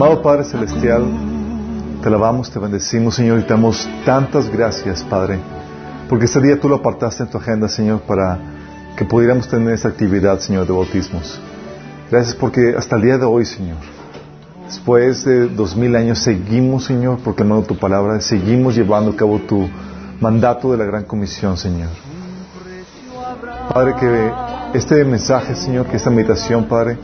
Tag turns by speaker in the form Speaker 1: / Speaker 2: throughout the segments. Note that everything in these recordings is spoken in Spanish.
Speaker 1: Amado Padre Celestial, te alabamos, te bendecimos, Señor, y te damos tantas gracias, Padre, porque este día tú lo apartaste en tu agenda, Señor, para que pudiéramos tener esta actividad, Señor, de bautismos. Gracias porque hasta el día de hoy, Señor, después de dos mil años, seguimos, Señor, proclamando tu palabra, seguimos llevando a cabo tu mandato de la gran comisión, Señor. Padre, que este mensaje, Señor, que esta meditación, Padre,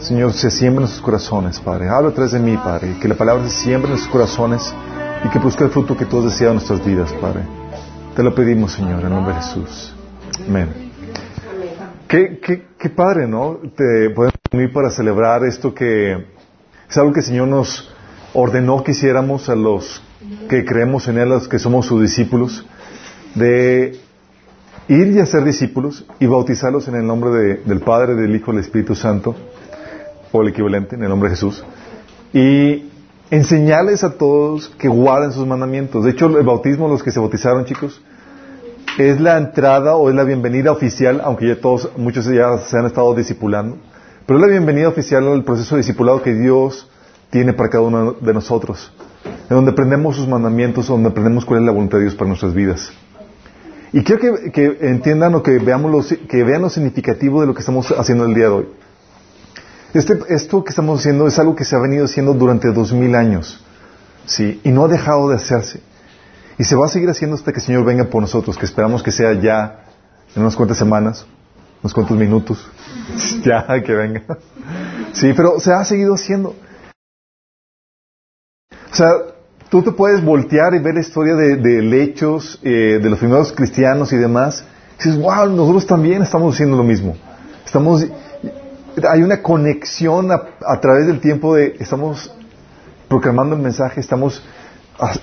Speaker 1: Señor, se siembra en nuestros corazones, Padre. Habla atrás de mí, Padre. Que la palabra se siembre en nuestros corazones y que busque el fruto que todos desean en nuestras vidas, Padre. Te lo pedimos, Señor, en nombre de Jesús. Amén. Qué, qué, qué padre, ¿no? Te podemos unir para celebrar esto que es algo que el Señor nos ordenó que hiciéramos a los que creemos en Él, a los que somos sus discípulos, de ir y hacer discípulos y bautizarlos en el nombre de, del Padre, del Hijo del Espíritu Santo, o el equivalente, en el nombre de Jesús, y enseñarles a todos que guarden sus mandamientos. De hecho, el bautismo, los que se bautizaron, chicos, es la entrada o es la bienvenida oficial, aunque ya todos, muchos ya se han estado discipulando, pero es la bienvenida oficial al proceso de discipulado que Dios tiene para cada uno de nosotros, en donde aprendemos sus mandamientos, donde aprendemos cuál es la voluntad de Dios para nuestras vidas. Y quiero que, que entiendan o que, veamos lo, que vean lo significativo de lo que estamos haciendo el día de hoy. Este, esto que estamos haciendo es algo que se ha venido haciendo durante dos mil años, ¿sí? Y no ha dejado de hacerse. Y se va a seguir haciendo hasta que el Señor venga por nosotros, que esperamos que sea ya en unas cuantas semanas, unos cuantos minutos, ya que venga. Sí, pero se ha seguido haciendo. O sea, tú te puedes voltear y ver la historia de, de hechos eh, de los primeros cristianos y demás. Dices, wow, nosotros también estamos haciendo lo mismo. Estamos, hay una conexión a, través del tiempo de, estamos proclamando el mensaje, estamos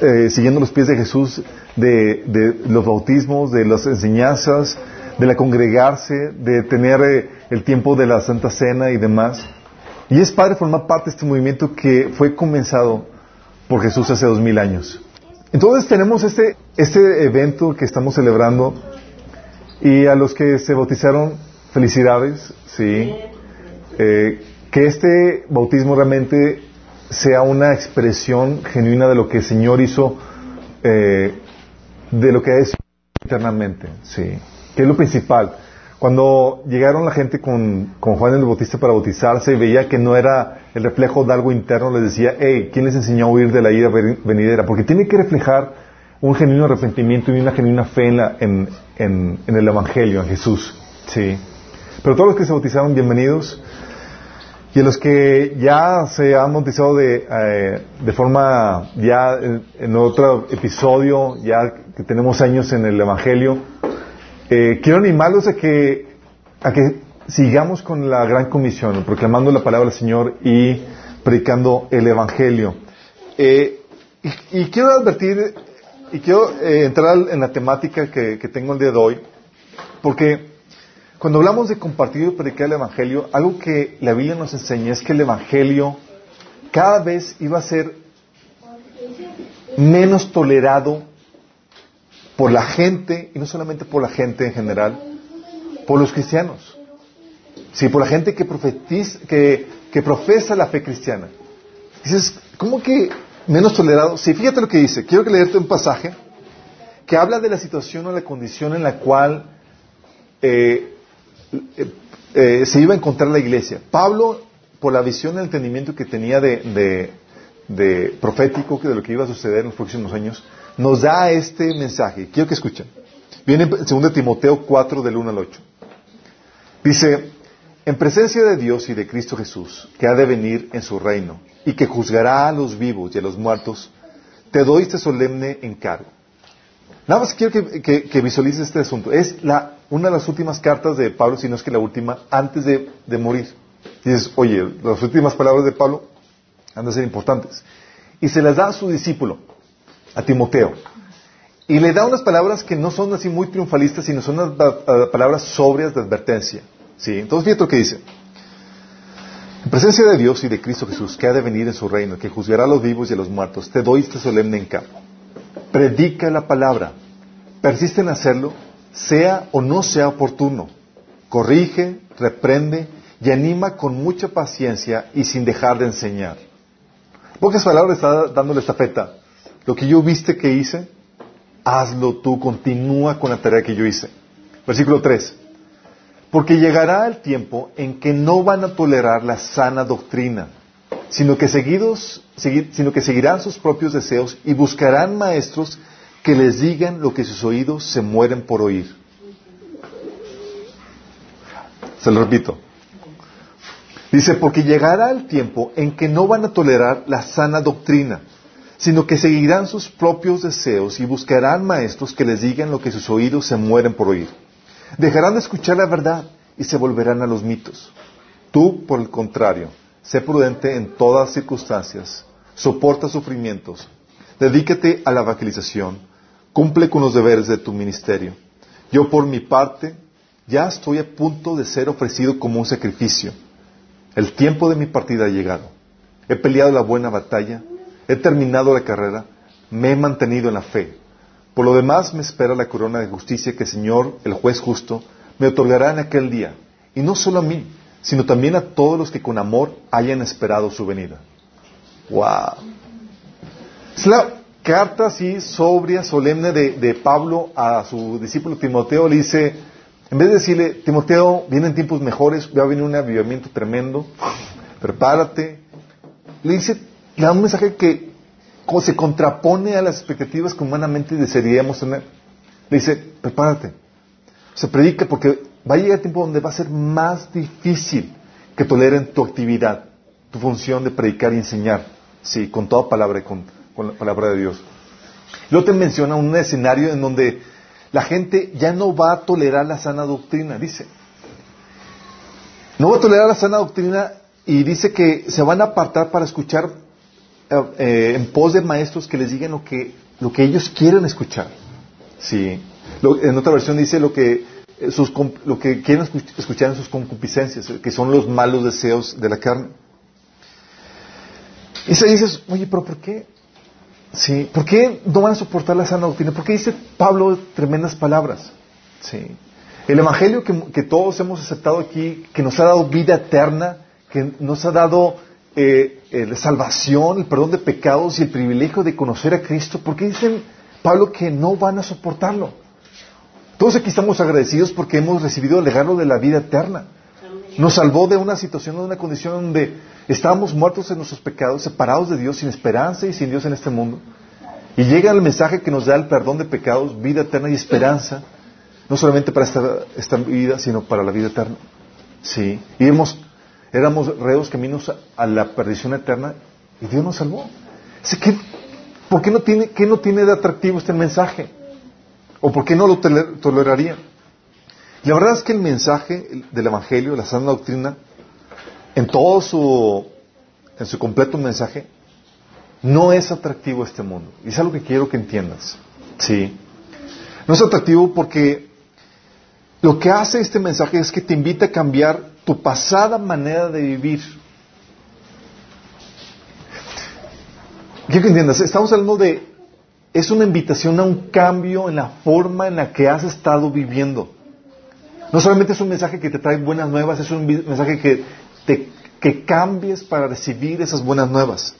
Speaker 1: eh, siguiendo los pies de Jesús de, de, los bautismos, de las enseñanzas, de la congregarse, de tener eh, el tiempo de la Santa Cena y demás. Y es padre formar parte de este movimiento que fue comenzado por Jesús hace dos mil años. Entonces tenemos este, este evento que estamos celebrando y a los que se bautizaron, felicidades, sí. Eh, que este bautismo realmente sea una expresión genuina de lo que el Señor hizo, eh, de lo que es internamente, sí. Que es lo principal. Cuando llegaron la gente con, con, Juan el Bautista para bautizarse y veía que no era el reflejo de algo interno, les decía, hey, ¿quién les enseñó a huir de la ira venidera? Porque tiene que reflejar un genuino arrepentimiento y una genuina fe en, la, en, en, en, el Evangelio, en Jesús. Sí. Pero todos los que se bautizaron, bienvenidos. Y a los que ya se han bautizado de, eh, de forma, ya en, otro episodio, ya que tenemos años en el Evangelio, eh, quiero animarlos a que, a que sigamos con la gran comisión, proclamando la palabra del Señor y predicando el Evangelio. Eh, y, quiero advertir, y quiero entrar en la temática que, tengo el día de hoy, porque cuando hablamos de compartir y predicar el Evangelio, algo que la Biblia nos enseña es que el Evangelio cada vez iba a ser menos tolerado por la gente, y no solamente por la gente en general, por los cristianos. Sí, por la gente que, profetiza, que, profesa la fe cristiana. Dices, ¿cómo que menos tolerado? Sí, fíjate lo que dice. Quiero que leerte un pasaje que habla de la situación o la condición en la cual eh, eh, se iba a encontrar la iglesia. Pablo, por la visión y el entendimiento que tenía de, profético, de lo que iba a suceder en los próximos años, nos da este mensaje. Quiero que escuchen. Viene en 2 Timoteo 4 del 1 al 8. Dice, en presencia de Dios y de Cristo Jesús, que ha de venir en su reino y que juzgará a los vivos y a los muertos, te doy este solemne encargo. Nada más quiero que, que visualices este asunto. Es la, una de las últimas cartas de Pablo, si no es que la última, antes de, morir. dices, oye, las últimas palabras de Pablo han de ser importantes. Y se las da a su discípulo a Timoteo. Y le da unas palabras que no son así muy triunfalistas, sino son unas palabras sobrias de advertencia. ¿Sí? Entonces, fíjate lo que dice. En presencia de Dios y de Cristo Jesús, que ha de venir en su reino, que juzgará a los vivos y a los muertos, te doy este solemne encargo. Predica la palabra. Persiste en hacerlo, sea o no sea oportuno. Corrige, reprende y anima con mucha paciencia y sin dejar de enseñar. Pocas palabras está dándole esta feta. Lo que yo viste que hice, hazlo tú, continúa con la tarea que yo hice. Versículo 3. Porque llegará el tiempo en que no van a tolerar la sana doctrina, sino que, seguidos, sino que seguirán sus propios deseos y buscarán maestros que les digan lo que sus oídos se mueren por oír. Se lo repito. Dice, porque llegará el tiempo en que no van a tolerar la sana doctrina, sino que seguirán sus propios deseos y buscarán maestros que les digan lo que sus oídos se mueren por oír. Dejarán de escuchar la verdad y se volverán a los mitos. Tú, por el contrario, sé prudente en todas circunstancias, soporta sufrimientos, dedícate a la evangelización, cumple con los deberes de tu ministerio. Yo, por mi parte, ya estoy a punto de ser ofrecido como un sacrificio. El tiempo de mi partida ha llegado. He peleado la buena batalla, he terminado la carrera, me he mantenido en la fe. Por lo demás me espera la corona de justicia que el Señor, el juez justo, me otorgará en aquel día. Y no solo a mí, sino también a todos los que con amor hayan esperado su venida. ¡Wow! Es carta así sobria, solemne de, Pablo a su discípulo Timoteo. Le dice, en vez de decirle, Timoteo, vienen tiempos mejores, va a venir un avivamiento tremendo, prepárate. Le dice, le da un mensaje que se contrapone a las expectativas que humanamente desearíamos tener. Le dice, prepárate. Se predica porque va a llegar tiempo donde va a ser más difícil que toleren tu actividad, tu función de predicar y enseñar, sí, con toda palabra, con, con la palabra de Dios. Luego menciona un escenario en donde la gente ya no va a tolerar la sana doctrina, dice. No va a tolerar la sana doctrina y dice que se van a apartar para escuchar eh, eh, en pos de maestros que les digan lo que, lo que ellos quieren escuchar. Sí. en otra versión dice lo que, eh, sus, lo que quieren escuchar en sus concupiscencias, que son los malos deseos de la carne. Y se dices, oye, pero ¿por qué? ¿Sí? ¿Por qué no van a soportar la sana doctrina? ¿Por qué dice Pablo tremendas palabras? ¿Sí? El Evangelio que, todos hemos aceptado aquí, que nos ha dado vida eterna, que nos ha dado eh, la salvación, el perdón de pecados y el privilegio de conocer a Cristo, ¿por qué dicen Pablo que no van a soportarlo? Todos aquí estamos agradecidos porque hemos recibido el regalo de la vida eterna. Nos salvó de una situación, de una condición donde estábamos muertos en nuestros pecados, separados de Dios, sin esperanza y sin Dios en este mundo. Y llega el mensaje que nos da el perdón de pecados, vida eterna y esperanza, no solamente para esta, vida, sino para la vida eterna. Sí. Y éramos reos caminos a, la perdición eterna y Dios nos salvó. ¿Qué, ¿Por qué no, tiene, qué no tiene de atractivo este mensaje? ¿O por qué no lo toleraría? La verdad es que el mensaje del Evangelio, la sana doctrina, en todo su, en su completo mensaje, no es atractivo este mundo. Y es algo que quiero que entiendas. Sí. No es atractivo porque lo que hace este mensaje es que te invita a cambiar tu pasada manera de vivir. Quiero que entiendas, estamos hablando de, es una invitación a un cambio en la forma en la que has estado viviendo. No solamente es un mensaje que te trae buenas nuevas, es un mensaje que, te, que cambies para recibir esas buenas nuevas.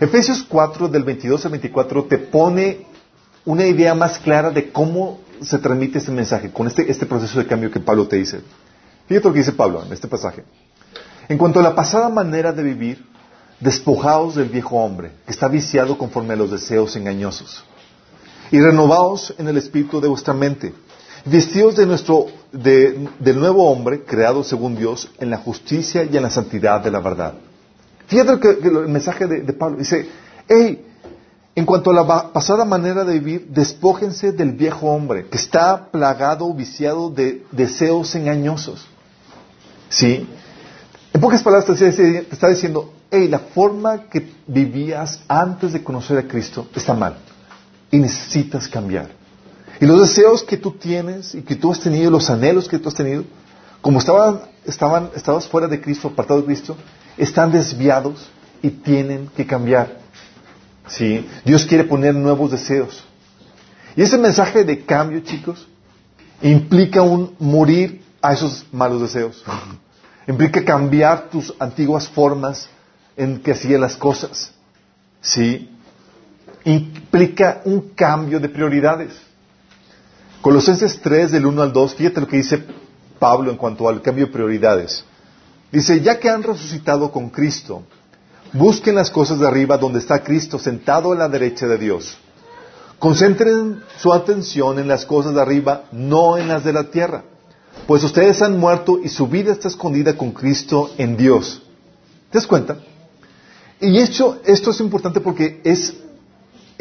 Speaker 1: Efesios 4, del 22 al 24, te pone una idea más clara de cómo se transmite este mensaje, con este, este proceso de cambio que Pablo te dice. Fíjate lo que dice Pablo en este pasaje. En cuanto a la pasada manera de vivir, despojaos del viejo hombre, que está viciado conforme a los deseos engañosos, y renovaos en el espíritu de vuestra mente vestidos de nuestro, del nuevo hombre, creado según Dios, en la justicia y en la santidad de la verdad. Fíjate que, el mensaje de, Pablo dice, hey, en cuanto a la pasada manera de vivir, despójense del viejo hombre, que está plagado, viciado de deseos engañosos. ¿Sí? En pocas palabras te está diciendo, hey, la forma que vivías antes de conocer a Cristo está mal y necesitas cambiar. Y los deseos que tú tienes y que tú has tenido, los anhelos que tú has tenido, como estaban, estaban, estabas fuera de Cristo, apartado de Cristo, están desviados y tienen que cambiar. ¿Sí? Dios quiere poner nuevos deseos. Y ese mensaje de cambio, chicos, implica un morir a esos malos deseos. implica cambiar tus antiguas formas en que hacías las cosas. ¿sí? Implica un cambio de prioridades. Colosenses 3, del 1 al 2, fíjate lo que dice Pablo en cuanto al cambio de prioridades. Dice, ya que han resucitado con Cristo, busquen las cosas de arriba donde está Cristo sentado a la derecha de Dios. Concentren su atención en las cosas de arriba, no en las de la tierra, pues ustedes han muerto y su vida está escondida con Cristo en Dios. ¿Te das cuenta? Y esto, esto es importante porque es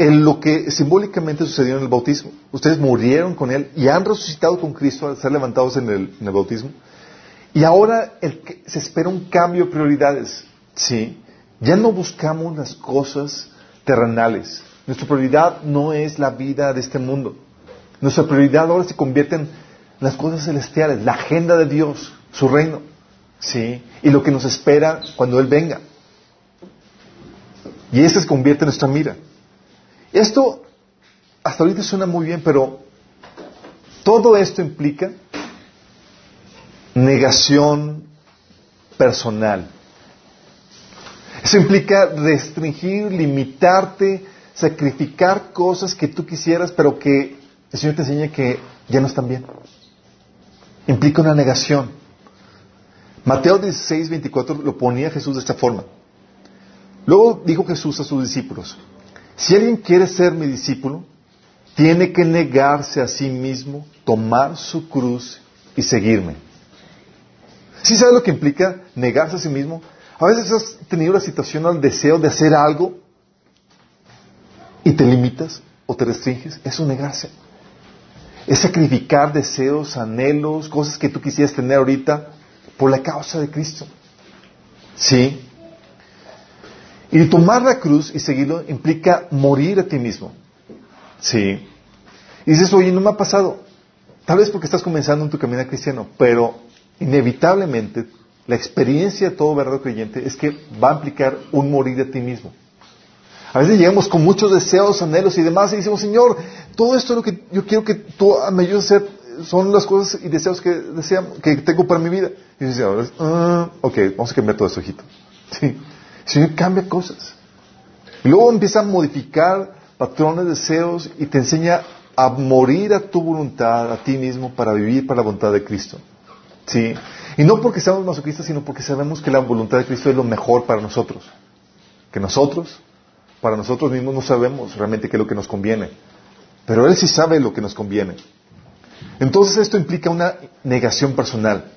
Speaker 1: lo que simbólicamente sucedió en el bautismo. Ustedes murieron con Él y han resucitado con Cristo al ser levantados en el, en el bautismo. Y ahora el, se espera un cambio de prioridades. ¿sí? Ya no buscamos las cosas terrenales. Nuestra prioridad no es la vida de este mundo. Nuestra prioridad ahora se convierte en las cosas celestiales, la agenda de Dios, su reino. ¿sí? Y lo que nos espera cuando Él venga. Y esa se convierte en nuestra mira. Esto hasta ahorita suena muy bien, pero todo esto implica negación personal. Eso implica restringir, limitarte, sacrificar cosas que tú quisieras, pero que el Señor te enseña que ya no están bien. Implica una negación. Mateo 16, 24 lo ponía Jesús de esta forma. Luego dijo Jesús a sus discípulos, si alguien quiere ser mi discípulo, tiene que negarse a sí mismo, tomar su cruz y seguirme. ¿Sí sabes lo que implica negarse a sí mismo? A veces has tenido la situación al deseo de hacer algo y te limitas o te restringes. Eso es negarse. Es sacrificar deseos, anhelos, cosas que tú quisieras tener ahorita por la causa de Cristo. ¿Sí? Y tomar la cruz y seguirlo implica morir a ti mismo. ¿Sí? Y dices, oye, no me ha pasado. Tal vez porque estás comenzando en tu camino cristiano, pero inevitablemente la experiencia de todo verdadero creyente es que va a implicar un morir a ti mismo. A veces llegamos con muchos deseos, anhelos y demás y decimos, Señor, todo esto es lo que yo quiero que tú me ayudes a hacer, son las cosas y deseos que, que tengo para mi vida. Y dices, ah, ok, vamos a cambiar todo eso, hijito. Sí. Señor cambia cosas. Luego empieza a modificar patrones, deseos y te enseña a morir a tu voluntad, a ti mismo, para vivir para la voluntad de Cristo. ¿Sí? Y no porque seamos masoquistas, sino porque sabemos que la voluntad de Cristo es lo mejor para nosotros. Que nosotros, para nosotros mismos, no sabemos realmente qué es lo que nos conviene. Pero Él sí sabe lo que nos conviene. Entonces esto implica una negación personal.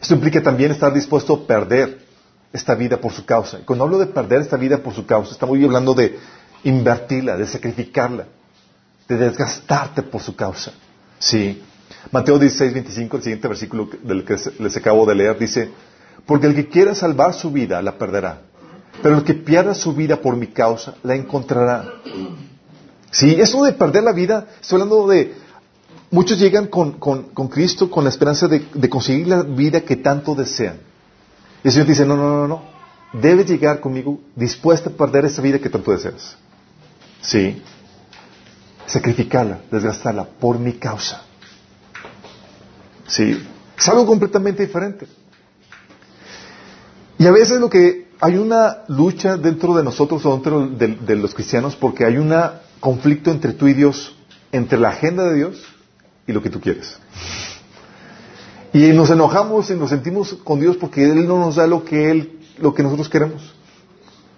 Speaker 1: Esto implica también estar dispuesto a perder esta vida por su causa. Y cuando hablo de perder esta vida por su causa, estamos hablando de invertirla, de sacrificarla, de desgastarte por su causa. Sí. Mateo 16, 25, el siguiente versículo del que les acabo de leer, dice, porque el que quiera salvar su vida la perderá, pero el que pierda su vida por mi causa la encontrará. Sí, eso de perder la vida, estoy hablando de, muchos llegan con, Cristo con la esperanza de, de conseguir la vida que tanto desean. Y el Señor dice, no, no, no, no. Debes llegar conmigo dispuesto a perder esa vida que tanto deseas. Sí. Sacrificarla, desgastarla por mi causa. Sí. Es algo completamente diferente. Y a veces lo que hay una lucha dentro de nosotros o dentro de, de los cristianos porque hay un conflicto entre tú y Dios, entre la agenda de Dios y lo que tú quieres. Y nos enojamos y nos sentimos con Dios porque Él no nos da lo que Él, lo que nosotros queremos.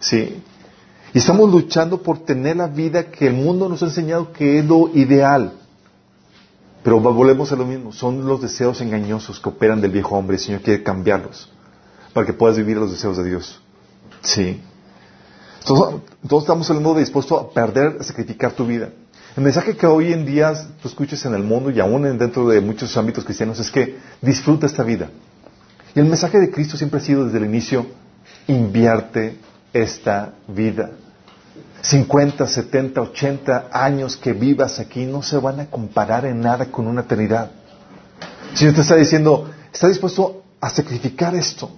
Speaker 1: Sí. Y estamos luchando por tener la vida que el mundo nos ha enseñado que es lo ideal. Pero volvemos a lo mismo. Son los deseos engañosos que operan del viejo hombre. El Señor quiere cambiarlos para que puedas vivir los deseos de Dios. Sí. Entonces, estamos hablando de dispuesto a perder, a sacrificar tu vida. El mensaje que hoy en día tú escuchas en el mundo y aún dentro de muchos ámbitos cristianos es que disfruta esta vida. Y el mensaje de Cristo siempre ha sido desde el inicio, invierte esta vida. 50, 70, 80 años que vivas aquí no se van a comparar en nada con una eternidad. Si te está diciendo, está dispuesto a sacrificar esto,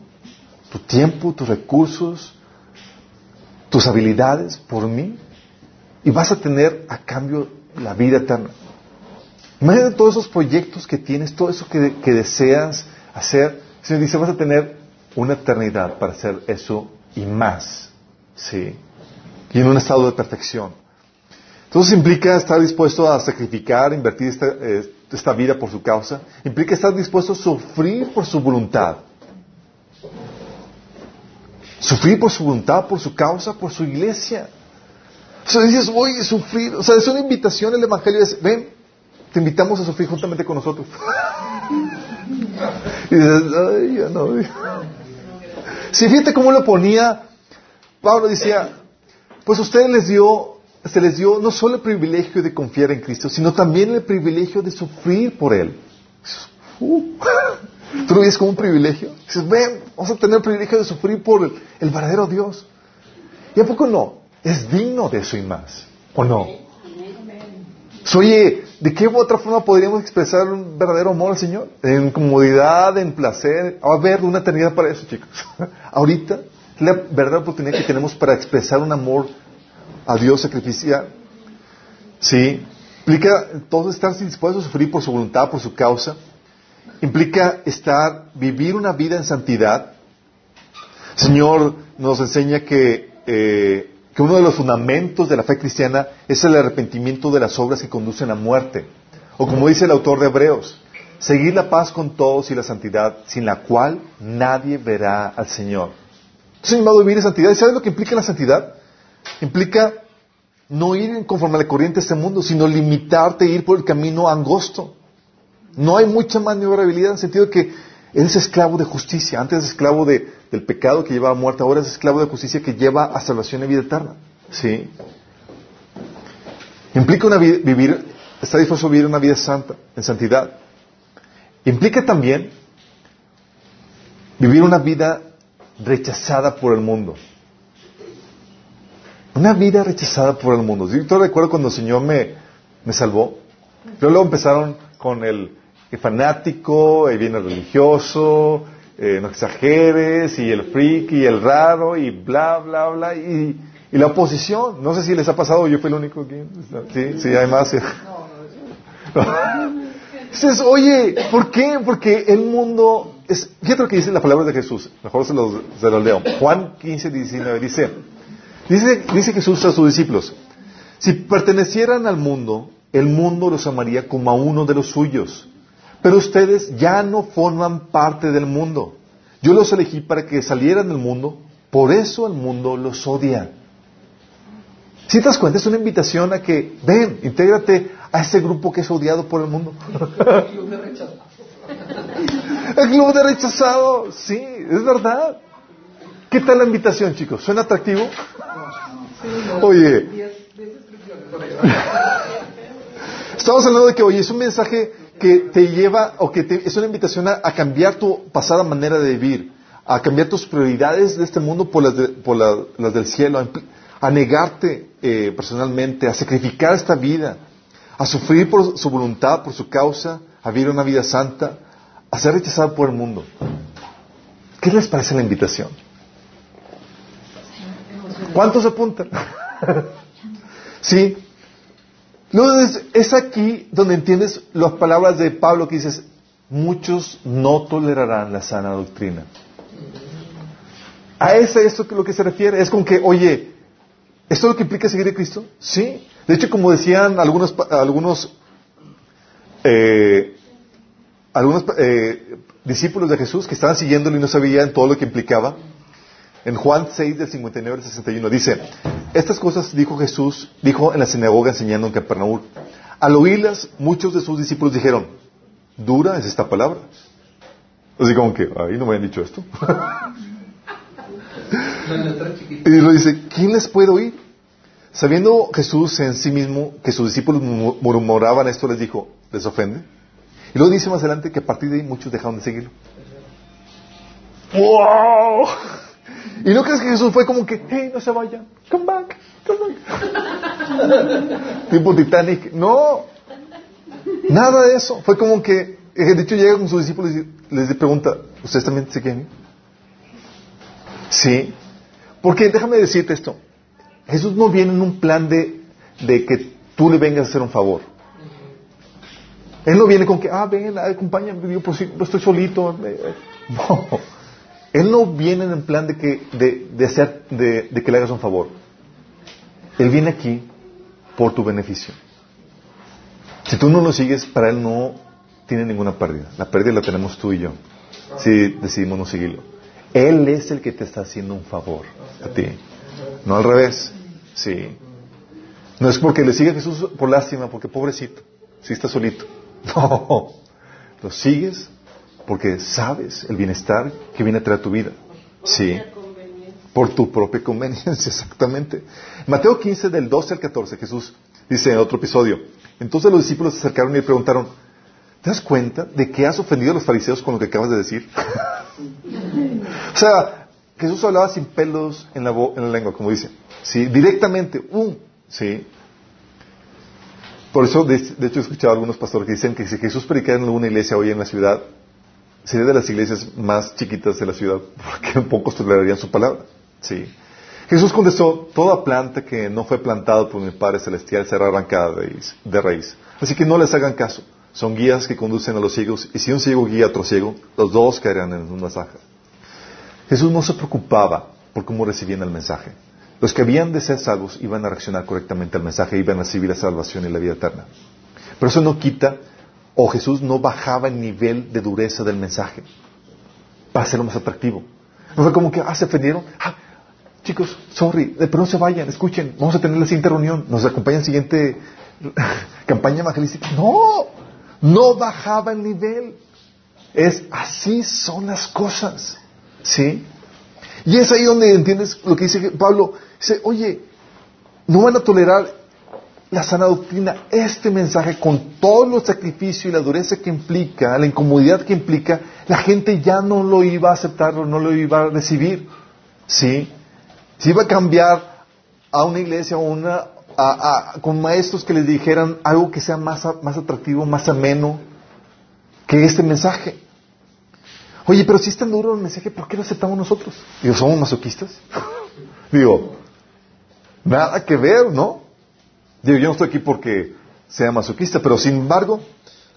Speaker 1: tu tiempo, tus recursos, tus habilidades por mí. Y vas a tener a cambio la vida eterna. Imagínate todos esos proyectos que tienes, todo eso que, deseas hacer. El Señor dice, vas a tener una eternidad para hacer eso y más. ¿Sí? y en un estado de perfección. Entonces implica estar dispuesto a sacrificar, invertir esta, eh, esta vida por su causa. Implica estar dispuesto a sufrir por su voluntad. Sufrir por su voluntad, por su causa, por su iglesia. Sea, dices, voy a sufrir. O sea, es una invitación el Evangelio. Es, ven, te invitamos a sufrir juntamente con nosotros. y dices, ay, ya no. Si fíjate cómo lo ponía, Pablo decía, pues a ustedes les dio, se les dio no solo el privilegio de confiar en Cristo, sino también el privilegio de sufrir por Él. Uh, ¿Tú lo ves como un privilegio? Dices, ven, vamos a tener el privilegio de sufrir por el, el verdadero Dios. ¿Y a poco no? Es digno de eso y más. ¿O no? Oye, ¿de qué otra forma podríamos expresar un verdadero amor al Señor? En comodidad, en placer. Va a haber una eternidad para eso, chicos. Ahorita es la verdadera oportunidad que tenemos para expresar un amor a Dios sacrificial. Sí. Implica entonces estar dispuestos a sufrir por su voluntad, por su causa. Implica estar, vivir una vida en santidad. Señor nos enseña que eh, que uno de los fundamentos de la fe cristiana es el arrepentimiento de las obras que conducen a muerte. O como dice el autor de Hebreos, seguir la paz con todos y la santidad, sin la cual nadie verá al Señor. Entonces, llamado a vivir en santidad. ¿Y sabes lo que implica la santidad? Implica no ir conforme a la corriente de este mundo, sino limitarte a ir por el camino angosto. No hay mucha maniobrabilidad en el sentido de que eres esclavo de justicia. Antes esclavo de, del pecado que lleva a muerte, ahora es esclavo de justicia que lleva a salvación y vida eterna. ¿Sí? Implica una vida, vivir, está dispuesto a vivir una vida santa, en santidad. Implica también vivir una vida rechazada por el mundo. Una vida rechazada por el mundo. Yo recuerdo cuando el Señor me, me salvó. Luego empezaron con el fanático, el bien religioso, eh, no exageres, y el freak, y el raro, y bla, bla, bla, y, la oposición. No sé si les ha pasado, yo fui el único aquí. Sí, sí, hay más. Dices, oye, ¿por qué? Porque el mundo es, fíjate lo que dice la palabra de Jesús, mejor se los, se leo. Juan 15, 19 dice, dice, dice Jesús a sus discípulos, si pertenecieran al mundo, el mundo los amaría como a uno de los suyos. Pero ustedes ya no forman parte del mundo. Yo los elegí para que salieran del mundo, por eso el mundo los odia. Si te das cuenta, es una invitación a que, ven, intégrate a ese grupo que es odiado por el mundo. el club de rechazados. el club de rechazados, sí, es verdad. ¿Qué tal la invitación, chicos? ¿Suena atractivo? Oye. Estamos hablando de que, oye, es un mensaje que te lleva o que es una invitación a, cambiar tu pasada manera de vivir, a cambiar tus prioridades de este mundo por las, por las del cielo, a, negarte eh, personalmente, a sacrificar esta vida, a sufrir por su voluntad, por su causa, a vivir una vida santa, a ser rechazado por el mundo. ¿Qué les parece la invitación? ¿Cuántos apuntan? sí, entonces, es aquí donde entiendes las palabras de Pablo que dices, muchos no tolerarán la sana doctrina. A eso es lo que se refiere. Es con que, oye, ¿esto es lo que implica seguir a Cristo? Sí. De hecho, como decían algunos, algunos, eh, algunos eh, discípulos de Jesús que estaban siguiéndolo y no sabían todo lo que implicaba, en Juan 6 del 59 al 61 dice, estas cosas dijo Jesús, dijo en la sinagoga enseñando en Capernaum. Al oírlas, muchos de sus discípulos dijeron, ¿dura es esta palabra? Así como que, ahí no me han dicho esto. y lo dice, ¿quién les puede oír? Sabiendo Jesús en sí mismo que sus discípulos murmuraban esto, les dijo, ¿les ofende? Y luego dice más adelante que a partir de ahí muchos dejaron de seguirlo. ¡Wow! Y no crees que Jesús fue como que, hey, no se vayan, come back, come back. tipo Titanic. No, nada de eso. Fue como que, de hecho, llega con sus discípulos y les pregunta, ¿ustedes también se quieren? Sí. Porque déjame decirte esto. Jesús no viene en un plan de, de que tú le vengas a hacer un favor. Él no viene con que, ah, ven, acompáñame, yo pues, estoy solito. No. Él no viene en plan de que, de, hacer, de, que le hagas un favor. Él viene aquí por tu beneficio. Si tú no lo sigues, para Él no tiene ninguna pérdida. La pérdida la tenemos tú y yo, si decidimos no seguirlo. Él es el que te está haciendo un favor a ti. No al revés. Sí. No es porque le sigue a Jesús por lástima, porque pobrecito, si está solito. No. Lo sigues porque sabes el bienestar que viene a traer tu vida. Sí. Por tu propia conveniencia, exactamente. Mateo 15, del 12 al 14, Jesús dice en otro episodio. Entonces los discípulos se acercaron y le preguntaron, ¿te das cuenta de que has ofendido a los fariseos con lo que acabas de decir? o sea, Jesús hablaba sin pelos en la, en la lengua, como dice. Sí, directamente, um, sí. Por eso, de, hecho, he escuchado a algunos pastores que dicen que si Jesús predicara en alguna iglesia hoy en la ciudad, sería de las iglesias más chiquitas de la ciudad, porque pocos tolerarían su palabra. Sí. Jesús contestó, toda planta que no fue plantada por mi Padre Celestial será arrancada de raíz. Así que no les hagan caso. Son guías que conducen a los ciegos, y si un ciego guía a otro ciego, los dos caerán en una zaja. Jesús no se preocupaba por cómo recibían el mensaje. Los que habían de ser salvos iban a reaccionar correctamente al mensaje, iban a recibir la salvación y la vida eterna. Pero eso no quita, o Jesús no bajaba el nivel de dureza del mensaje para hacerlo más atractivo. No fue como que, ah, se ofendieron, ah, chicos, sorry, pero no se vayan, escuchen, vamos a tener la siguiente reunión, nos acompaña la siguiente campaña evangelística. No, no bajaba el nivel. Es así son las cosas. ¿Sí? Y es ahí donde entiendes lo que dice Pablo. Dice, oye, no van a tolerar la sana doctrina, este mensaje con todo el sacrificio y la dureza que implica, la incomodidad que implica, la gente ya no lo iba a aceptar o no lo iba a recibir. ¿Sí? Si iba a cambiar a una iglesia o una, con maestros que les dijeran algo que sea más, más atractivo, más ameno que este mensaje. Oye, pero si es tan duro el mensaje, ¿por qué lo aceptamos nosotros? Digo, ¿somos masoquistas? Digo, nada que ver, ¿no? Yo no estoy aquí porque sea masoquista, pero sin embargo,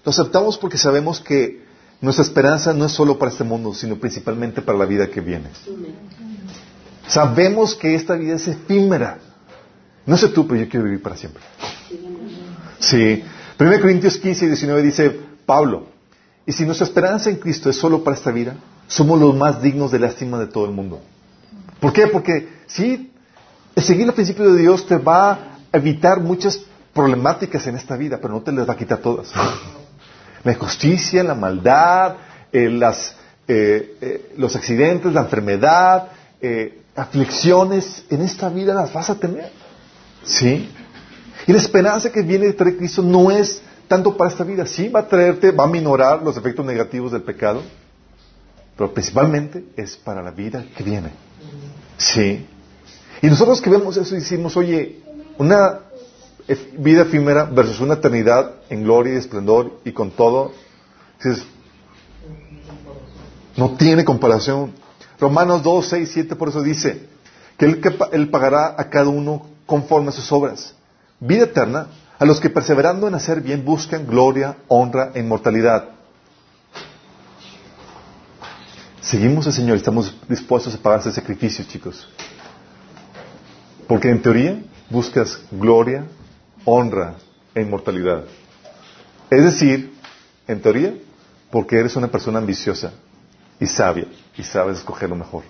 Speaker 1: lo aceptamos porque sabemos que nuestra esperanza no es solo para este mundo, sino principalmente para la vida que viene. Sabemos que esta vida es efímera. No sé tú, pero yo quiero vivir para siempre. Sí. 1 Corintios 15 y 19 dice Pablo, y si nuestra esperanza en Cristo es solo para esta vida, somos los más dignos de lástima de todo el mundo. ¿Por qué? Porque sí, seguir el principio de Dios te va evitar muchas problemáticas en esta vida, pero no te las va a quitar todas. La injusticia, la maldad, eh, las, eh, eh, los accidentes, la enfermedad, aflicciones en esta vida las vas a tener. ¿Sí? Y la esperanza que viene de traer Cristo no es tanto para esta vida. Sí, va a traerte, va a minorar los efectos negativos del pecado, pero principalmente es para la vida que viene. Sí. Y nosotros que vemos eso decimos, oye, una vida efímera versus una eternidad en gloria y esplendor y con todo, no tiene comparación. Romanos 2, 6, 7 por eso dice que él, él pagará a cada uno conforme a sus obras. Vida eterna a los que perseverando en hacer bien buscan gloria, honra e inmortalidad. Seguimos al Señor estamos dispuestos a pagar ese sacrificio, chicos. Porque en teoría buscas gloria, honra e inmortalidad. Es decir, en teoría, porque eres una persona ambiciosa y sabia y sabes escoger lo mejor.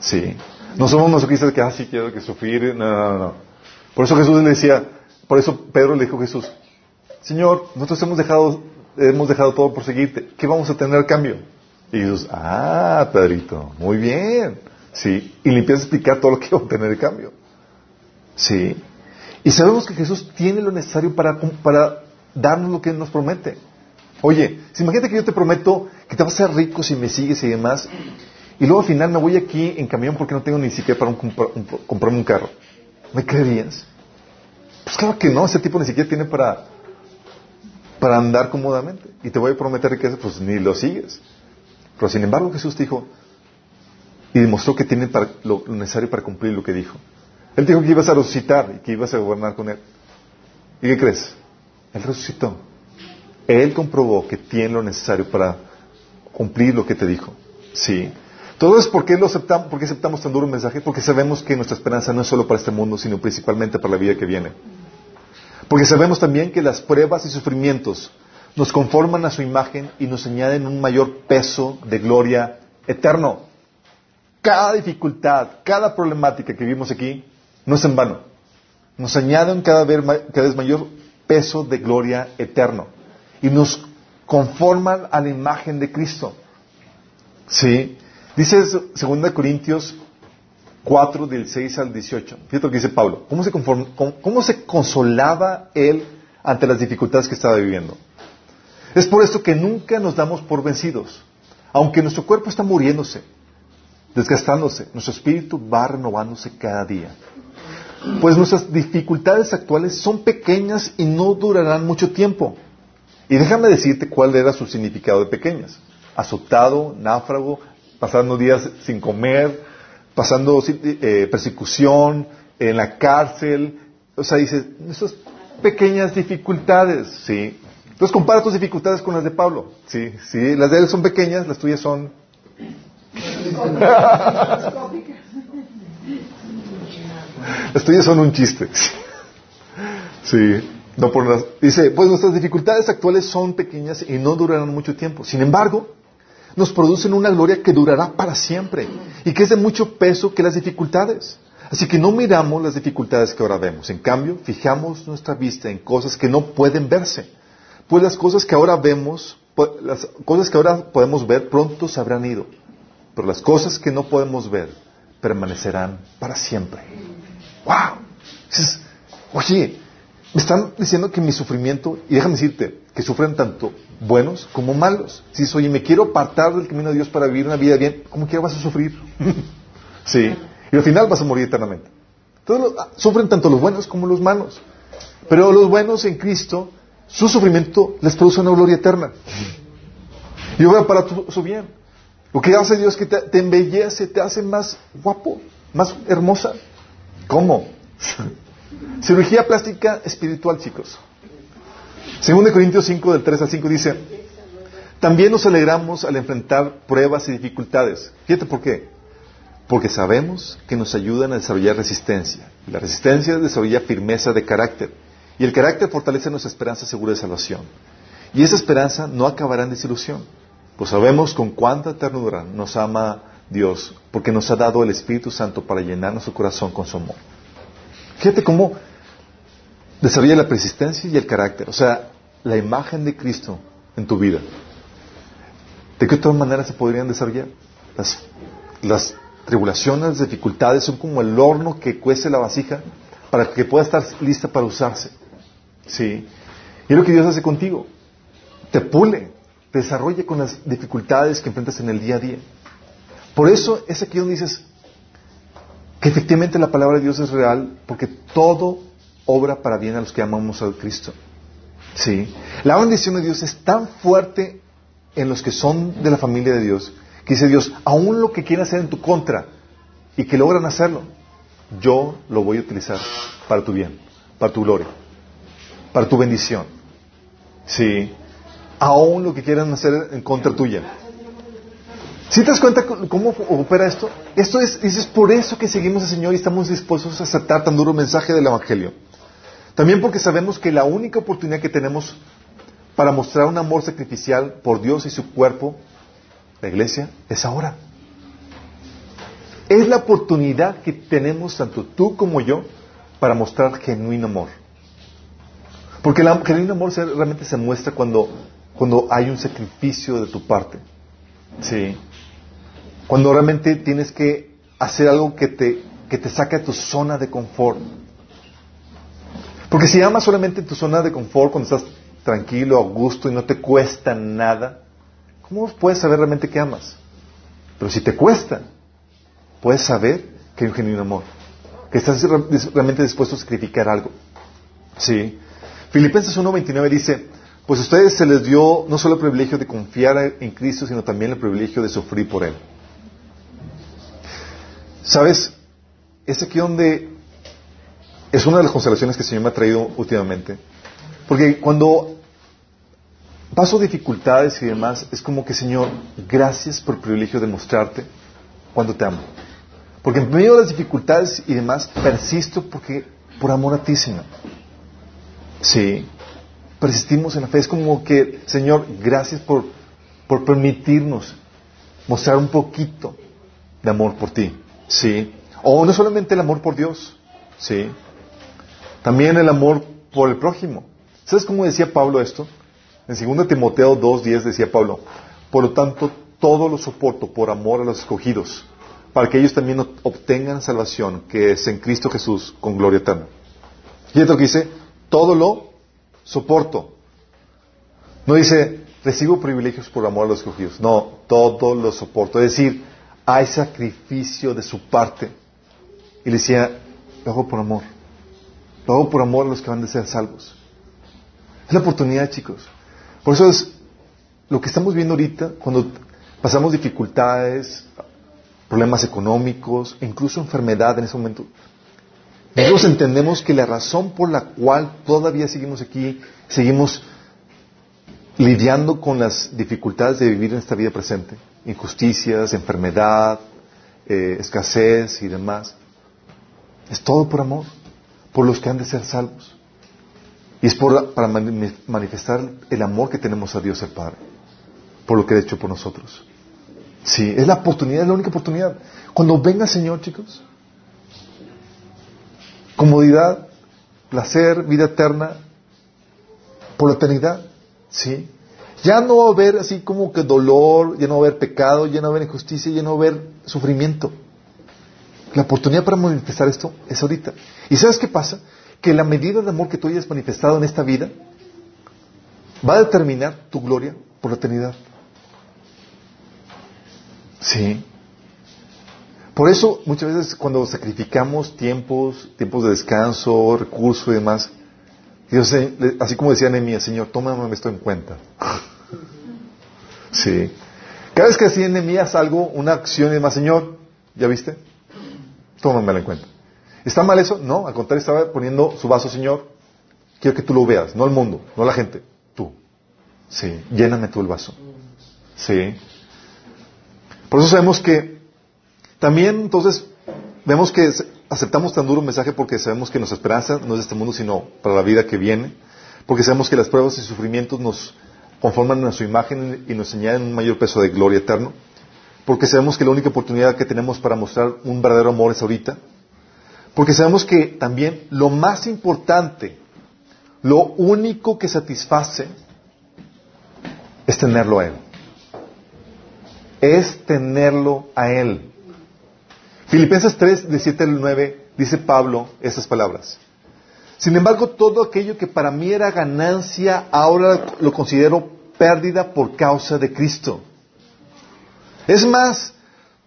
Speaker 1: Sí. No somos masoquistas que, ah, sí quiero que sufrir. No, no, no. Por eso Jesús le decía, por eso Pedro le dijo a Jesús, Señor, nosotros hemos dejado, hemos dejado todo por seguirte. ¿Qué vamos a tener a cambio? Y Jesús, ah, Pedrito, muy bien. Sí. Y le empieza a explicar todo lo que va a tener a cambio. Sí. Y sabemos que Jesús tiene lo necesario para, para darnos lo que nos promete. Oye, si imagínate que yo te prometo que te vas a ser rico si me sigues y demás, y luego al final me voy aquí en camión porque no tengo ni siquiera para comprarme un carro. ¿Me creerías? Pues claro que no, ese tipo ni siquiera tiene para, para andar cómodamente. Y te voy a prometer que pues ni lo sigues. Pero sin embargo Jesús dijo y demostró que tiene lo, necesario para cumplir lo que dijo. Él dijo que ibas a resucitar y que ibas a gobernar con Él. ¿Y qué crees? Él resucitó. Él comprobó que tiene lo necesario para cumplir lo que te dijo. Sí. Todo es porque lo aceptamos, porque aceptamos tan duro un mensaje, porque sabemos que nuestra esperanza no es solo para este mundo, sino principalmente para la vida que viene. Porque sabemos también que las pruebas y sufrimientos nos conforman a su imagen y nos añaden un mayor peso de gloria eterno. Cada dificultad, cada problemática que vivimos aquí no es en vano. Nos añaden cada vez, cada vez mayor peso de gloria eterno y nos conforman a la imagen de Cristo. ¿Sí? Dice 2 Corintios 4 del 6 al 18. Fíjate lo que dice Pablo. ¿Cómo se, cómo se consolaba él ante las dificultades que estaba viviendo? Es por esto que nunca nos damos por vencidos. Aunque nuestro cuerpo está muriéndose, desgastándose, nuestro espíritu va renovándose cada día. Pues nuestras dificultades actuales son pequeñas y no durarán mucho tiempo. Y déjame decirte cuál era su significado de pequeñas. Azotado, náufrago, pasando días sin comer, pasando eh, persecución, en la cárcel. O sea, dice, esas pequeñas dificultades, ¿sí? Entonces compara tus dificultades con las de Pablo. Sí, sí, las de él son pequeñas, las tuyas son... las tuyas son un chiste. Sí. Dice, pues nuestras dificultades actuales son pequeñas y no durarán mucho tiempo. Sin embargo, nos producen una gloria que durará para siempre y que es de mucho peso que las dificultades. Así que no miramos las dificultades que ahora vemos. En cambio, fijamos nuestra vista en cosas que no pueden verse pues las cosas que ahora vemos, las cosas que ahora podemos ver pronto se habrán ido, pero las cosas que no podemos ver permanecerán para siempre. ¡Wow! oye, me están diciendo que mi sufrimiento, y déjame decirte, que sufren tanto buenos como malos. Si dices, oye, me quiero apartar del camino de Dios para vivir una vida bien, ¿cómo quiera vas a sufrir? sí. Y al final vas a morir eternamente. Entonces, ah, sufren tanto los buenos como los malos. Pero los buenos en Cristo su sufrimiento les produce una gloria eterna. Y obra para su bien. Lo que hace Dios es que te, embellece, te hace más guapo, más hermosa. ¿Cómo? Cirugía plástica espiritual, chicos. Según Corintios 5, del 3 al 5, dice, también nos alegramos al enfrentar pruebas y dificultades. Fíjate por qué. Porque sabemos que nos ayudan a desarrollar resistencia. La resistencia desarrolla firmeza de carácter. Y el carácter fortalece nuestra esperanza segura de salvación. Y esa esperanza no acabará en desilusión, pues sabemos con cuánta ternura nos ama Dios, porque nos ha dado el Espíritu Santo para llenar nuestro corazón con su amor. Fíjate cómo desarrolla la persistencia y el carácter, o sea, la imagen de Cristo en tu vida. ¿De qué otras maneras se podrían desarrollar? Las, las tribulaciones, las dificultades son como el horno que cuece la vasija para que pueda estar lista para usarse. ¿Sí? Y es lo que Dios hace contigo. Te pule, te desarrolla con las dificultades que enfrentas en el día a día. Por eso es aquí donde dices que efectivamente la palabra de Dios es real, porque todo obra para bien a los que amamos a Cristo. ¿Sí? La bendición de Dios es tan fuerte en los que son de la familia de Dios, que dice Dios, aún lo que quieran hacer en tu contra y que logran hacerlo, yo lo voy a utilizar para tu bien, para tu gloria para tu bendición. Sí. Aún lo que quieran hacer en contra tuya. ¿Sí te das cuenta cómo opera esto? Esto es, es por eso que seguimos al Señor y estamos dispuestos a aceptar tan duro mensaje del Evangelio. También porque sabemos que la única oportunidad que tenemos para mostrar un amor sacrificial por Dios y su cuerpo, la iglesia, es ahora. Es la oportunidad que tenemos tanto tú como yo para mostrar genuino amor. Porque el genuino amor realmente se muestra cuando, cuando hay un sacrificio de tu parte. ¿Sí? Cuando realmente tienes que hacer algo que te, que te saque de tu zona de confort. Porque si amas solamente en tu zona de confort, cuando estás tranquilo, a gusto y no te cuesta nada, ¿cómo puedes saber realmente que amas? Pero si te cuesta, puedes saber que hay un genuino amor, que estás realmente dispuesto a sacrificar algo. ¿Sí? Filipenses 1.29 dice, pues a ustedes se les dio no solo el privilegio de confiar en Cristo, sino también el privilegio de sufrir por Él. ¿Sabes? Es aquí donde es una de las constelaciones que el Señor me ha traído últimamente. Porque cuando paso dificultades y demás, es como que, Señor, gracias por el privilegio de mostrarte cuánto te amo. Porque en medio de las dificultades y demás, persisto porque por amor a ti, Señor. Sí, persistimos en la fe. Es como que, Señor, gracias por, por permitirnos mostrar un poquito de amor por ti. Sí. O no solamente el amor por Dios. Sí. También el amor por el prójimo. ¿Sabes cómo decía Pablo esto? En 2 Timoteo 2.10 decía Pablo, por lo tanto, todo lo soporto por amor a los escogidos, para que ellos también obtengan salvación, que es en Cristo Jesús, con gloria eterna. Y esto que dice, todo lo soporto. No dice, recibo privilegios por amor a los escogidos. No, todo lo soporto. Es decir, hay sacrificio de su parte. Y le decía, lo hago por amor. Lo hago por amor a los que van de ser salvos. Es la oportunidad, chicos. Por eso es lo que estamos viendo ahorita, cuando pasamos dificultades, problemas económicos, incluso enfermedad en ese momento. Nosotros entendemos que la razón por la cual todavía seguimos aquí, seguimos lidiando con las dificultades de vivir en esta vida presente, injusticias, enfermedad, eh, escasez y demás, es todo por amor, por los que han de ser salvos. Y es para manifestar el amor que tenemos a Dios el Padre, por lo que ha hecho por nosotros. Sí, es la oportunidad, es la única oportunidad. Cuando venga Señor, chicos, comodidad, placer, vida eterna, por la eternidad, sí. Ya no va a haber así como que dolor, ya no va a haber pecado, ya no va a haber injusticia, ya no va a haber sufrimiento. La oportunidad para manifestar esto es ahorita. ¿Y sabes qué pasa? que la medida de amor que tú hayas manifestado en esta vida va a determinar tu gloria por la eternidad. Sí. Por eso, muchas veces cuando sacrificamos tiempos, tiempos de descanso, recursos y demás, Dios, así como decía Nehemías, Señor, tómame esto en cuenta. Sí. Cada vez que hacía Nehemías algo, una acción y demás, Señor, ¿ya viste? Tómamela en cuenta. ¿Está mal eso? No, al contrario, estaba poniendo su vaso, Señor. Quiero que tú lo veas, no el mundo, no la gente, tú. Sí, lléname tú el vaso. Sí. Por eso sabemos que también entonces vemos que aceptamos tan duro un mensaje porque sabemos que nuestra esperanza no es de este mundo, sino para la vida que viene. Porque sabemos que las pruebas y sufrimientos nos conforman a su imagen y nos añaden un mayor peso de gloria eterno. Porque sabemos que la única oportunidad que tenemos para mostrar un verdadero amor es ahorita. Porque sabemos que también lo más importante, lo único que satisface, es tenerlo a Él. Es tenerlo a Él. Filipenses 3, de 7 al 9, dice Pablo estas palabras. Sin embargo, todo aquello que para mí era ganancia, ahora lo considero pérdida por causa de Cristo. Es más,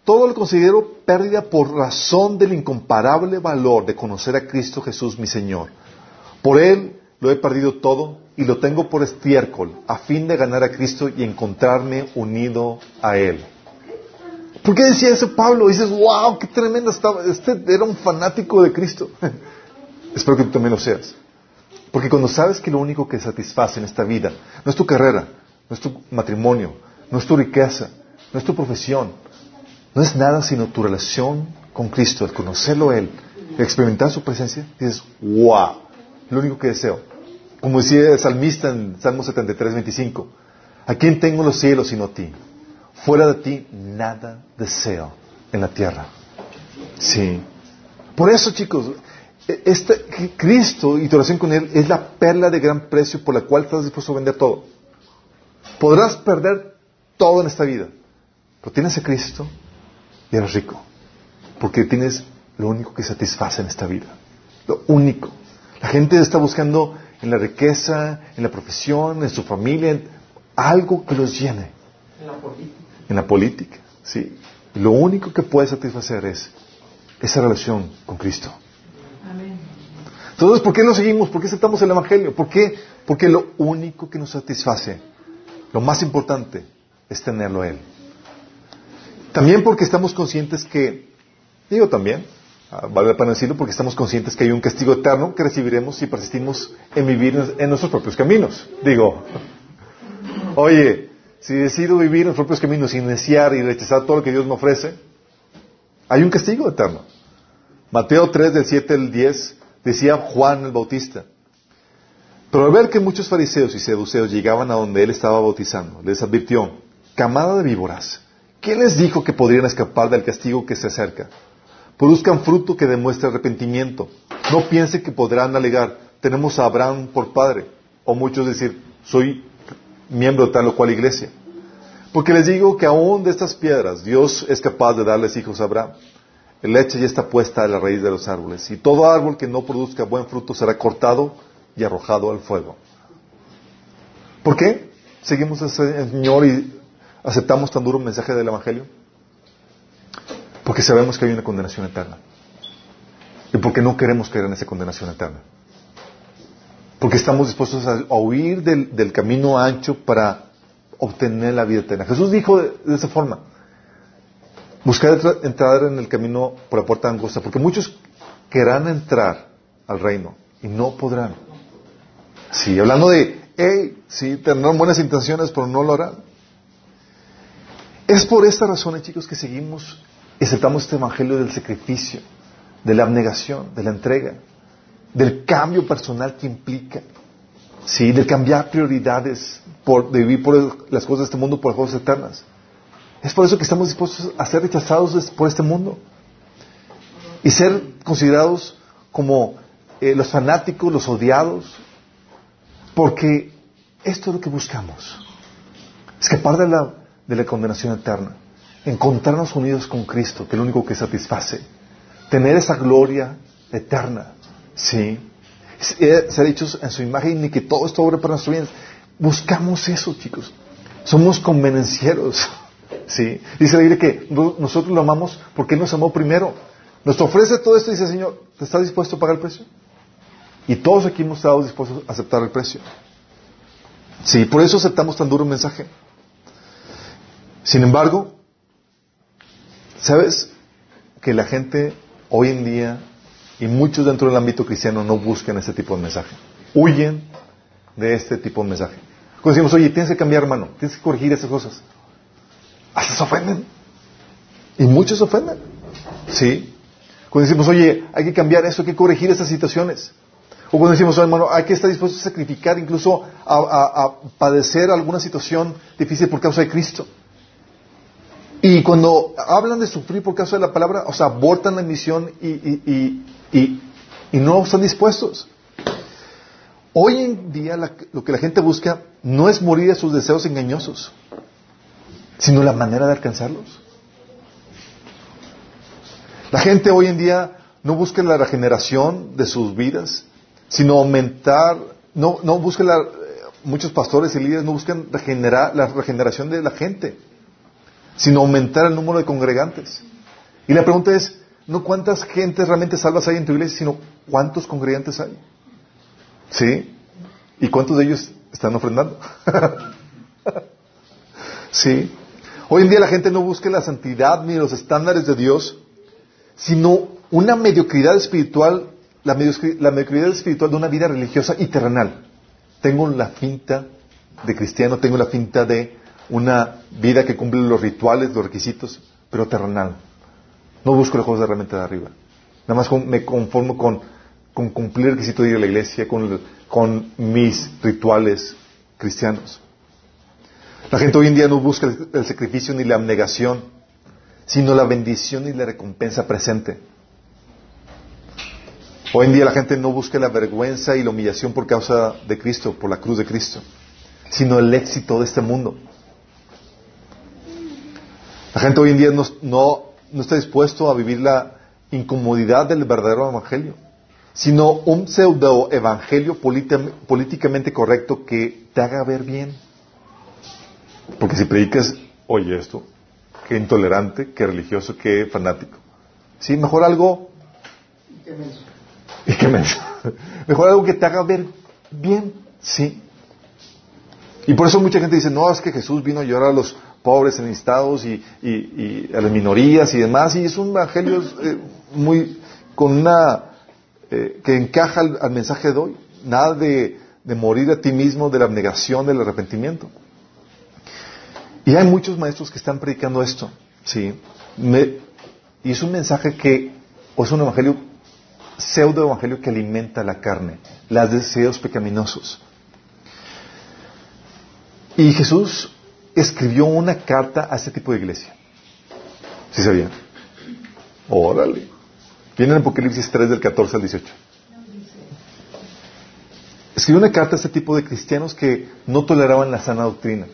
Speaker 1: todo lo considero pérdida por razón del incomparable valor de conocer a Cristo Jesús mi Señor. Por Él lo he perdido todo y lo tengo por estiércol, a fin de ganar a Cristo y encontrarme unido a Él. ¿Por qué decía eso Pablo? dices, wow, qué tremendo estaba. Este era un fanático de Cristo. Espero que tú también lo seas. Porque cuando sabes que lo único que satisface en esta vida no es tu carrera, no es tu matrimonio, no es tu riqueza, no es tu profesión, no es nada sino tu relación con Cristo, el conocerlo a Él, experimentar su presencia, dices, wow, lo único que deseo. Como decía el salmista en Salmo 73, 25, ¿a quién tengo los cielos sino a ti? Fuera de ti nada deseo en la tierra. Sí. Por eso, chicos, este, Cristo y tu relación con Él es la perla de gran precio por la cual estás dispuesto a vender todo. Podrás perder todo en esta vida, pero tienes a Cristo y eres rico. Porque tienes lo único que satisface en esta vida. Lo único. La gente está buscando en la riqueza, en la profesión, en su familia, algo que los llene. En la política. En la política, sí. Lo único que puede satisfacer es esa relación con Cristo. Entonces, ¿por qué lo seguimos? ¿Por qué aceptamos el Evangelio? ¿Por qué? Porque lo único que nos satisface, lo más importante, es tenerlo Él. También porque estamos conscientes que, digo también, ah, vale la pena decirlo, porque estamos conscientes que hay un castigo eterno que recibiremos si persistimos en vivir en nuestros propios caminos. Digo, oye, si decido vivir en los propios caminos desear y rechazar todo lo que Dios me ofrece, Hay un castigo eterno. Mateo 3, del 7 al 10, decía Juan el Bautista. Pero al ver que muchos fariseos y seduceos llegaban a donde él estaba bautizando, les advirtió, camada de víboras, ¿quién les dijo que podrían escapar del castigo que se acerca? Produzcan fruto que demuestre arrepentimiento. No piensen que podrán alegar, tenemos a Abraham por padre. O muchos decir, soy miembro de tal o cual iglesia. Porque les digo que aún de estas piedras Dios es capaz de darles hijos a Abraham. El leche ya está puesta a la raíz de los árboles. Y todo árbol que no produzca buen fruto será cortado y arrojado al fuego. ¿Por qué seguimos al Señor y aceptamos tan duro mensaje del Evangelio? Porque sabemos que hay una condenación eterna. Y porque no queremos caer en esa condenación eterna. Porque estamos dispuestos a, huir del, camino ancho para obtener la vida eterna. Jesús dijo de, esa forma, buscar entrar en el camino por la puerta angosta, porque muchos querrán entrar al reino y no podrán. Sí, hablando de, hey, sí, tendrán buenas intenciones, pero no lo harán. Es por esta razón, chicos, que seguimos, aceptamos este evangelio del sacrificio, de la abnegación, de la entrega, del cambio personal que implica, sí, del cambiar prioridades, por, de vivir por las cosas de este mundo por las cosas eternas. Es por eso que estamos dispuestos a ser rechazados por este mundo y ser considerados como eh, los fanáticos, los odiados, porque esto es lo que buscamos. Escapar de la, de la condenación eterna. Encontrarnos unidos con Cristo, que es lo único que satisface. Tener esa gloria eterna. Sí. Ser hechos en su imagen y que todo esto obre para nuestro bien. Buscamos eso, chicos. Somos convenencieros. Sí. Dice la Biblia que nosotros lo amamos porque Él nos amó primero. Nos ofrece todo esto y dice, Señor, ¿te estás dispuesto a pagar el precio? Y todos aquí hemos estado dispuestos a aceptar el precio. Sí, por eso aceptamos tan duro un mensaje. Sin embargo, ¿sabes que la gente hoy en día y muchos dentro del ámbito cristiano no buscan ese tipo de mensaje? Huyen de este tipo de mensaje. Cuando decimos, oye, tienes que cambiar, hermano, tienes que corregir esas cosas. Hasta se ofenden. Y muchos se ofenden. Sí. Cuando decimos, oye, hay que cambiar eso, hay que corregir estas situaciones. O cuando decimos, hermano, hay que estar dispuesto a sacrificar, incluso a, padecer alguna situación difícil por causa de Cristo. Y cuando hablan de sufrir por causa de la palabra, o sea, abortan la misión y, no están dispuestos. Hoy en día lo que la gente busca no es morir de sus deseos engañosos, sino la manera de alcanzarlos. La gente hoy en día no busca la regeneración de sus vidas, sino aumentar, no, no buscan la, muchos pastores y líderes no buscan regenerar, la regeneración de la gente, sino aumentar el número de congregantes. Y la pregunta es, no cuántas gentes realmente salvas hay en tu iglesia, sino cuántos congregantes hay. ¿Sí? ¿Y cuántos de ellos están ofrendando? ¿Sí? Hoy en día la gente no busca la santidad ni los estándares de Dios, sino una mediocridad espiritual la, mediocridad espiritual de una vida religiosa y terrenal. Tengo la finta de cristiano, tengo la finta de una vida que cumple los rituales, los requisitos, pero terrenal. No busco las cosas realmente de arriba. Nada más me conformo con, cumplir el requisito de ir a la iglesia, con mis rituales cristianos. La gente hoy en día no busca el sacrificio ni la abnegación, sino la bendición y la recompensa presente. Hoy en día la gente no busca la vergüenza y la humillación por causa de Cristo, por la cruz de Cristo, sino el éxito de este mundo. La gente hoy en día no, está dispuesto a vivir la incomodidad del verdadero evangelio, sino un pseudo evangelio políticamente correcto que te haga ver bien. Porque si predicas, oye esto, qué intolerante, qué religioso, qué fanático. Sí, mejor algo ¿Y qué Mejor algo que te haga ver bien, sí. Y por eso mucha gente dice, no, es que Jesús vino a llorar a los pobres, enlistados y, y, a las minorías y demás, y es un evangelio eh, muy, con una, eh, que encaja al, mensaje de hoy. Nada de, de morir a ti mismo, de la abnegación, del arrepentimiento. Y hay muchos maestros que están predicando esto, ¿sí? Y es un mensaje que, o es un evangelio, pseudo evangelio que alimenta la carne, los deseos pecaminosos. Y Jesús escribió una carta a este tipo de iglesia. ¿Sí sabían? Órale. Viene en Apocalipsis 3 del 14 al 18. Escribió una carta a este tipo de cristianos que no toleraban la sana doctrina.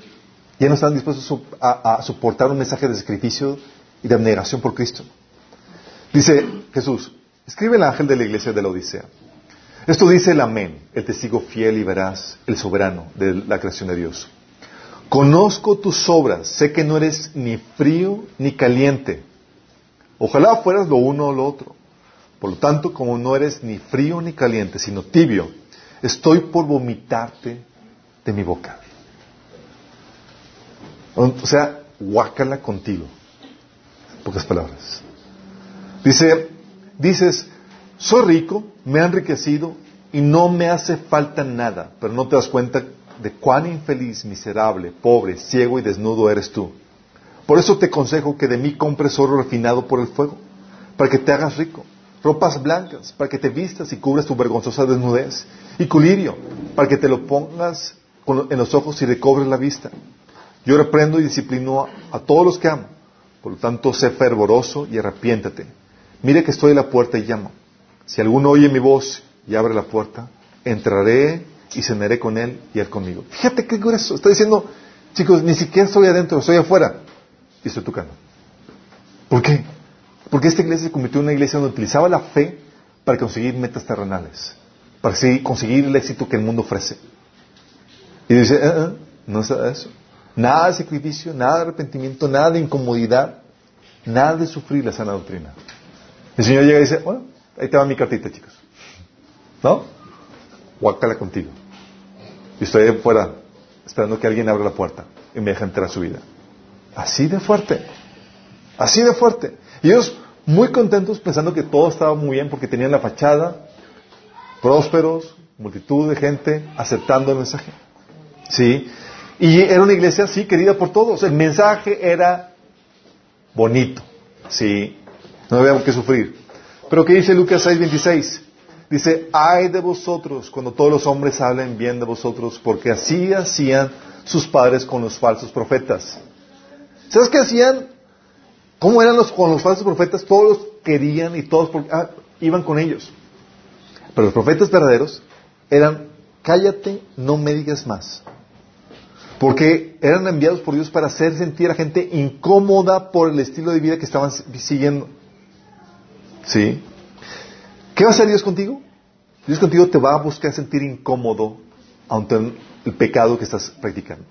Speaker 1: Ya no estaban dispuestos a, a soportar un mensaje de sacrificio y de abnegación por Cristo. Dice Jesús, escribe el ángel de la iglesia de la Odisea. Esto dice el amén, el testigo fiel y veraz, el soberano de la creación de Dios. Conozco tus obras, sé que no eres ni frío ni caliente. Ojalá fueras lo uno o lo otro. Por lo tanto, como no eres ni frío ni caliente, sino tibio, estoy por vomitarte de mi boca. O sea, guácala contigo. pocas palabras. Dice, dices, soy rico, me he enriquecido y no me hace falta nada, pero no te das cuenta de cuán infeliz, miserable, pobre, ciego y desnudo eres tú. Por eso te aconsejo que de mí compres oro refinado por el fuego, para que te hagas rico, ropas blancas, para que te vistas y cubras tu vergonzosa desnudez, y culirio, para que te lo pongas en los ojos y recobres la vista. Yo reprendo y disciplino a, todos los que amo, por lo tanto sé fervoroso y arrepiéntate. Mire que estoy a la puerta y llamo. Si alguno oye mi voz y abre la puerta, entraré y cenaré con él y él conmigo. Fíjate qué grueso. Está diciendo, chicos, ni siquiera estoy adentro, estoy afuera. Y estoy tocando. ¿Por qué? Porque esta iglesia se convirtió en una iglesia donde utilizaba la fe para conseguir metas terrenales, para conseguir el éxito que el mundo ofrece. Y dice, eh, eh, no es eso. Nada de sacrificio, nada de arrepentimiento, nada de incomodidad, nada de sufrir la sana doctrina. El Señor llega y dice, bueno, ahí te va mi cartita, chicos. ¿No? Guácala contigo. Y estoy afuera esperando que alguien abra la puerta y me deje entrar a su vida. Así de fuerte. Así de fuerte. Y ellos muy contentos pensando que todo estaba muy bien porque tenían la fachada, prósperos, multitud de gente aceptando el mensaje. ¿Sí? Y era una iglesia, sí, querida por todos. El mensaje era bonito. ¿Sí? No había que sufrir. Pero ¿qué dice Lucas 6:26? Dice, ay de vosotros cuando todos los hombres hablen bien de vosotros, porque así hacían sus padres con los falsos profetas. ¿Sabes qué hacían? ¿Cómo eran los, con los falsos profetas? Todos los querían y todos ah, iban con ellos. Pero los profetas verdaderos eran, cállate, no me digas más. Porque eran enviados por Dios para hacer sentir a la gente incómoda por el estilo de vida que estaban siguiendo. ¿Sí? ¿Qué va a hacer Dios contigo? Dios contigo te va a buscar sentir incómodo ante el pecado que estás practicando.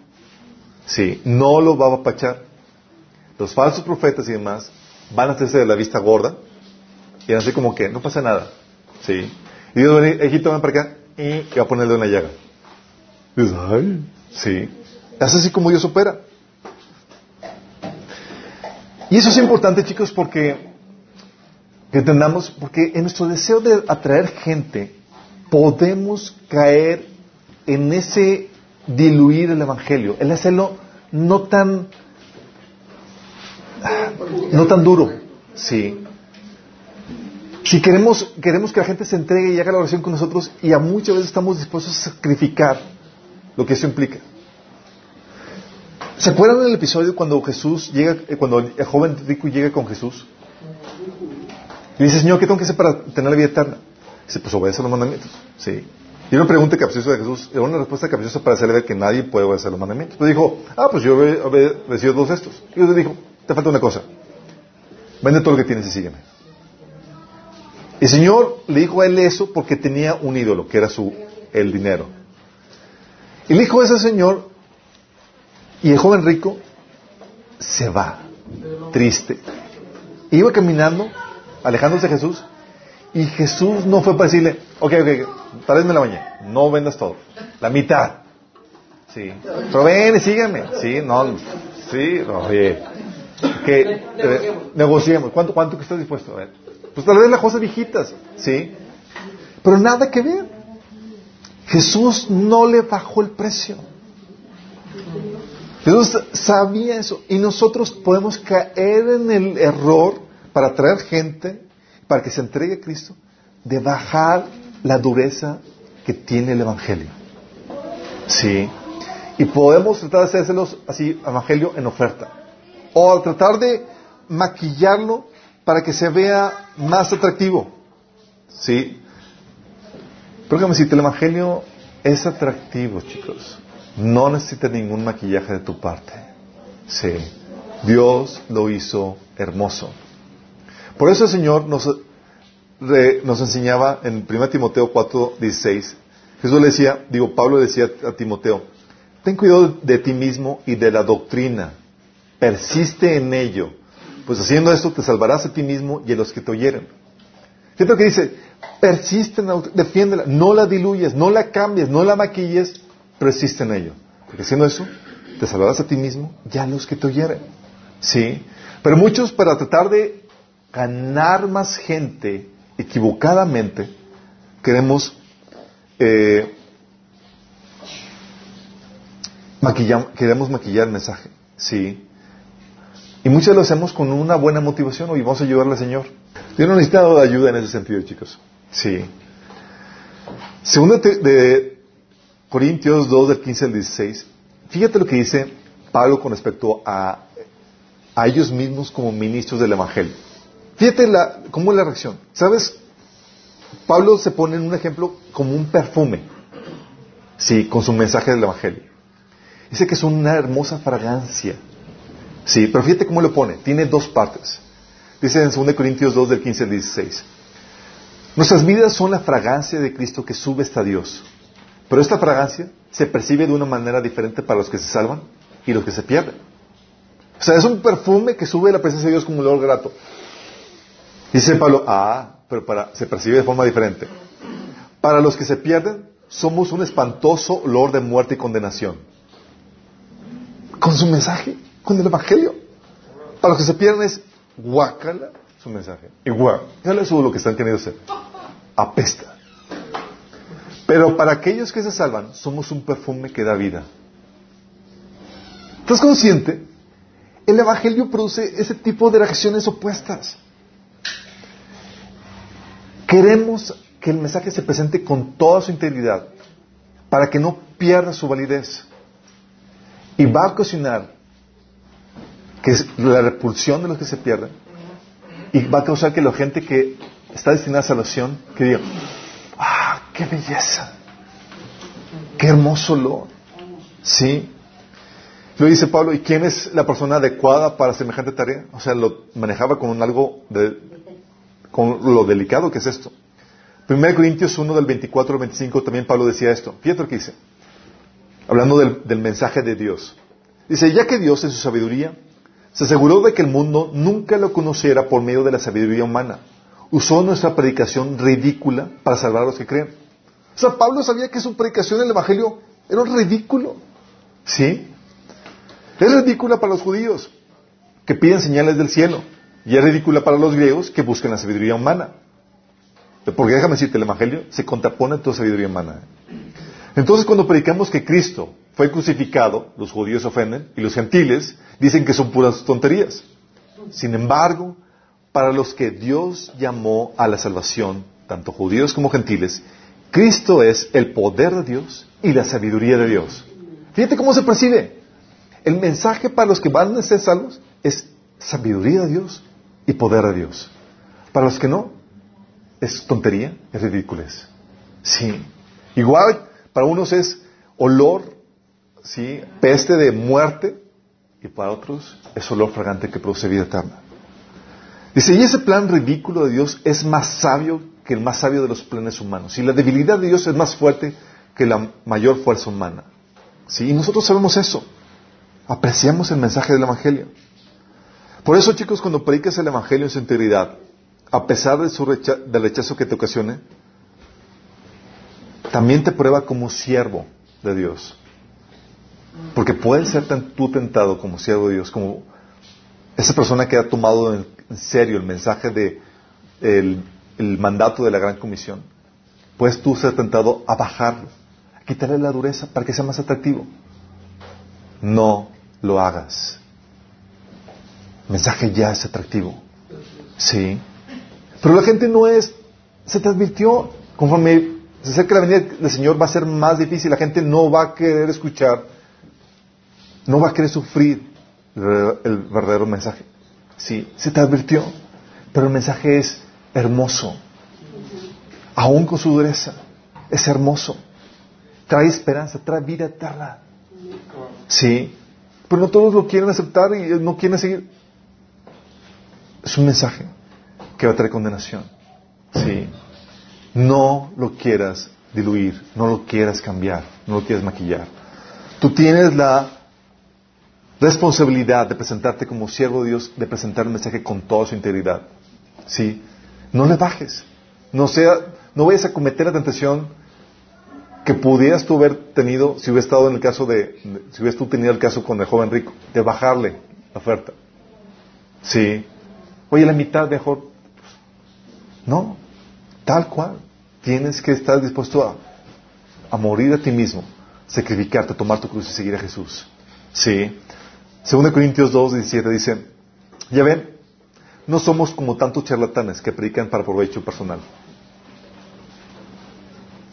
Speaker 1: Sí, no lo va a apachar. Los falsos profetas y demás van a hacerse de la vista gorda y van a hacer como que no pasa nada. Sí. Y Dios va a venir, Egipto, ven para acá y va a ponerle una llaga. dices, ay, sí. Es así como Dios opera. Y eso es importante, chicos, porque que entendamos, porque en nuestro deseo de atraer gente, podemos caer en ese diluir el Evangelio, el hacerlo no tan, no tan duro, sí. Si queremos, queremos que la gente se entregue y haga la oración con nosotros, y a muchas veces estamos dispuestos a sacrificar lo que eso implica. ¿Se acuerdan del episodio cuando Jesús llega, eh, cuando el joven rico llega con Jesús? Y dice, Señor, ¿qué tengo que hacer para tener la vida eterna? Dice, pues obedece los mandamientos. Sí. Y una pregunta capciosa de Jesús, era una respuesta capciosa para hacerle ver que nadie puede obedecer los mandamientos. Pero dijo, ah, pues yo he obedecido dos de estos. Y Dios le dijo, te falta una cosa. Vende todo lo que tienes y sígueme. El Señor le dijo a él eso porque tenía un ídolo, que era su, el dinero. Y le dijo ese Señor, y el joven rico se va, triste. Iba caminando alejándose de Jesús, y Jesús no fue para decirle, ok, ok, tal vez me la bañé, no vendas todo, la mitad. Sí, pero ven y sígueme. Sí, no, sí, oye, que eh, negociemos. ¿Cuánto, cuánto que estás dispuesto a ver? Pues tal vez las cosas viejitas, sí, pero nada que ver. Jesús no le bajó el precio. Jesús sabía eso y nosotros podemos caer en el error para atraer gente, para que se entregue a Cristo, de bajar la dureza que tiene el Evangelio. Sí. Y podemos tratar de hacérselos así, Evangelio en oferta. O tratar de maquillarlo para que se vea más atractivo. ¿Sí? Pero me decirte, el Evangelio es atractivo, chicos. No necesita ningún maquillaje de tu parte. Sí. Dios lo hizo hermoso. Por eso el Señor nos, enseñaba en 1 Timoteo 4, 16. Jesús le decía, digo, Pablo le decía a Timoteo, ten cuidado de ti mismo y de la doctrina. Persiste en ello. Pues haciendo esto te salvarás a ti mismo y a los que te oyeren. Fíjate que dice, persiste en la defiéndela, no la diluyes, no la cambies, no la maquilles, persiste en ello. Porque haciendo eso, te salvarás a ti mismo y a los que te oyeren. ¿Sí? Pero muchos para tratar de ganar más gente equivocadamente, queremos eh, queremos maquillar el mensaje. Sí. Y muchos lo hacemos con una buena motivación. Hoy vamos a ayudarle al Señor. Yo no necesito ayuda en ese sentido, chicos. Sí. Segundo de Corintios 2, del 15 al 16. Fíjate lo que dice Pablo con respecto a, a ellos mismos como ministros del Evangelio. Fíjate la, cómo es la reacción. ¿Sabes? Pablo se pone en un ejemplo como un perfume. Sí, con su mensaje del Evangelio. Dice que es una hermosa fragancia. Sí, pero fíjate cómo lo pone. Tiene dos partes. Dice en 2 Corintios 2 del 15 al 16. Nuestras vidas son la fragancia de Cristo que sube hasta Dios. Pero esta fragancia se percibe de una manera diferente para los que se salvan y los que se pierden. O sea, es un perfume que sube la presencia de Dios como un olor grato. Dice Pablo, ah, pero para, se percibe de forma diferente. Para los que se pierden, somos un espantoso olor de muerte y condenación. Con su mensaje con el Evangelio. Para los que se pierden es guácala su mensaje. Y guácala su lo que están queriendo hacer. Apesta. Pero para aquellos que se salvan, somos un perfume que da vida. ¿Estás consciente? El Evangelio produce ese tipo de reacciones opuestas. Queremos que el mensaje se presente con toda su integridad para que no pierda su validez. Y va a ocasionar que es la repulsión de los que se pierden, y va a causar que la gente que está destinada a salvación, que diga, ¡ah, qué belleza! ¡Qué hermoso olor! ¿Sí? Lo dice Pablo, ¿y quién es la persona adecuada para semejante tarea? O sea, lo manejaba con algo de, con lo delicado que es esto. 1 Corintios 1 del 24 al 25 también Pablo decía esto. Fíjate lo que dice. Hablando del, del mensaje de Dios. Dice, ya que Dios en su sabiduría se aseguró de que el mundo nunca lo conociera por medio de la sabiduría humana. Usó nuestra predicación ridícula para salvar a los que creen. O sea, Pablo sabía que su predicación en el Evangelio era un ridículo. ¿Sí? Es ridícula para los judíos, que piden señales del cielo. Y es ridícula para los griegos, que buscan la sabiduría humana. Porque déjame decirte, el Evangelio se contrapone a toda sabiduría humana. Entonces, cuando predicamos que Cristo fue crucificado, los judíos ofenden y los gentiles dicen que son puras tonterías. Sin embargo, para los que Dios llamó a la salvación, tanto judíos como gentiles, Cristo es el poder de Dios y la sabiduría de Dios. Fíjate cómo se percibe. El mensaje para los que van a ser salvos es sabiduría de Dios y poder de Dios. Para los que no, es tontería, es ridiculez. Sí. Igual, para unos es olor ¿sí? peste de muerte y para otros es olor fragante que produce vida eterna. Dice, y ese plan ridículo de Dios es más sabio que el más sabio de los planes humanos. Y la debilidad de Dios es más fuerte que la mayor fuerza humana. ¿Sí? Y nosotros sabemos eso. Apreciamos el mensaje del Evangelio. Por eso, chicos, cuando predicas el Evangelio en su integridad, a pesar de su del rechazo que te ocasione, también te prueba como siervo de Dios. Porque puedes ser tan tú tentado como siervo de Dios, como esa persona que ha tomado en, serio el mensaje de el, mandato de la gran comisión. Puedes tú ser tentado a bajarlo, a quitarle la dureza para que sea más atractivo. No lo hagas. El mensaje ya es atractivo. Sí. Pero la gente no es, se te advirtió, conforme se acerca la venida del Señor va a ser más difícil, la gente no va a querer escuchar, no va a querer sufrir el verdadero mensaje. Sí, se te advirtió, pero el mensaje es hermoso, aún con su dureza, es hermoso, trae esperanza, trae vida eterna. Sí, pero no todos lo quieren aceptar y no quieren seguir. Es un mensaje que va a traer condenación. Sí. No lo quieras diluir, no lo quieras cambiar, no lo quieras maquillar. Tú tienes la responsabilidad de presentarte como siervo de Dios, de presentar el mensaje con toda su integridad. ¿Sí? No le bajes. No sea, no vayas a cometer la tentación que pudieras tú haber tenido si hubieras estado en el caso de, si hubieras tú tenido el caso con el joven rico, de bajarle la oferta. Sí. Oye, la mitad mejor. No. Tal cual. Tienes que estar dispuesto a, a morir a ti mismo, sacrificarte, tomar tu cruz y seguir a Jesús. Sí. 2 Corintios 2, 17 dice, ya ven, no somos como tantos charlatanes que predican para provecho personal.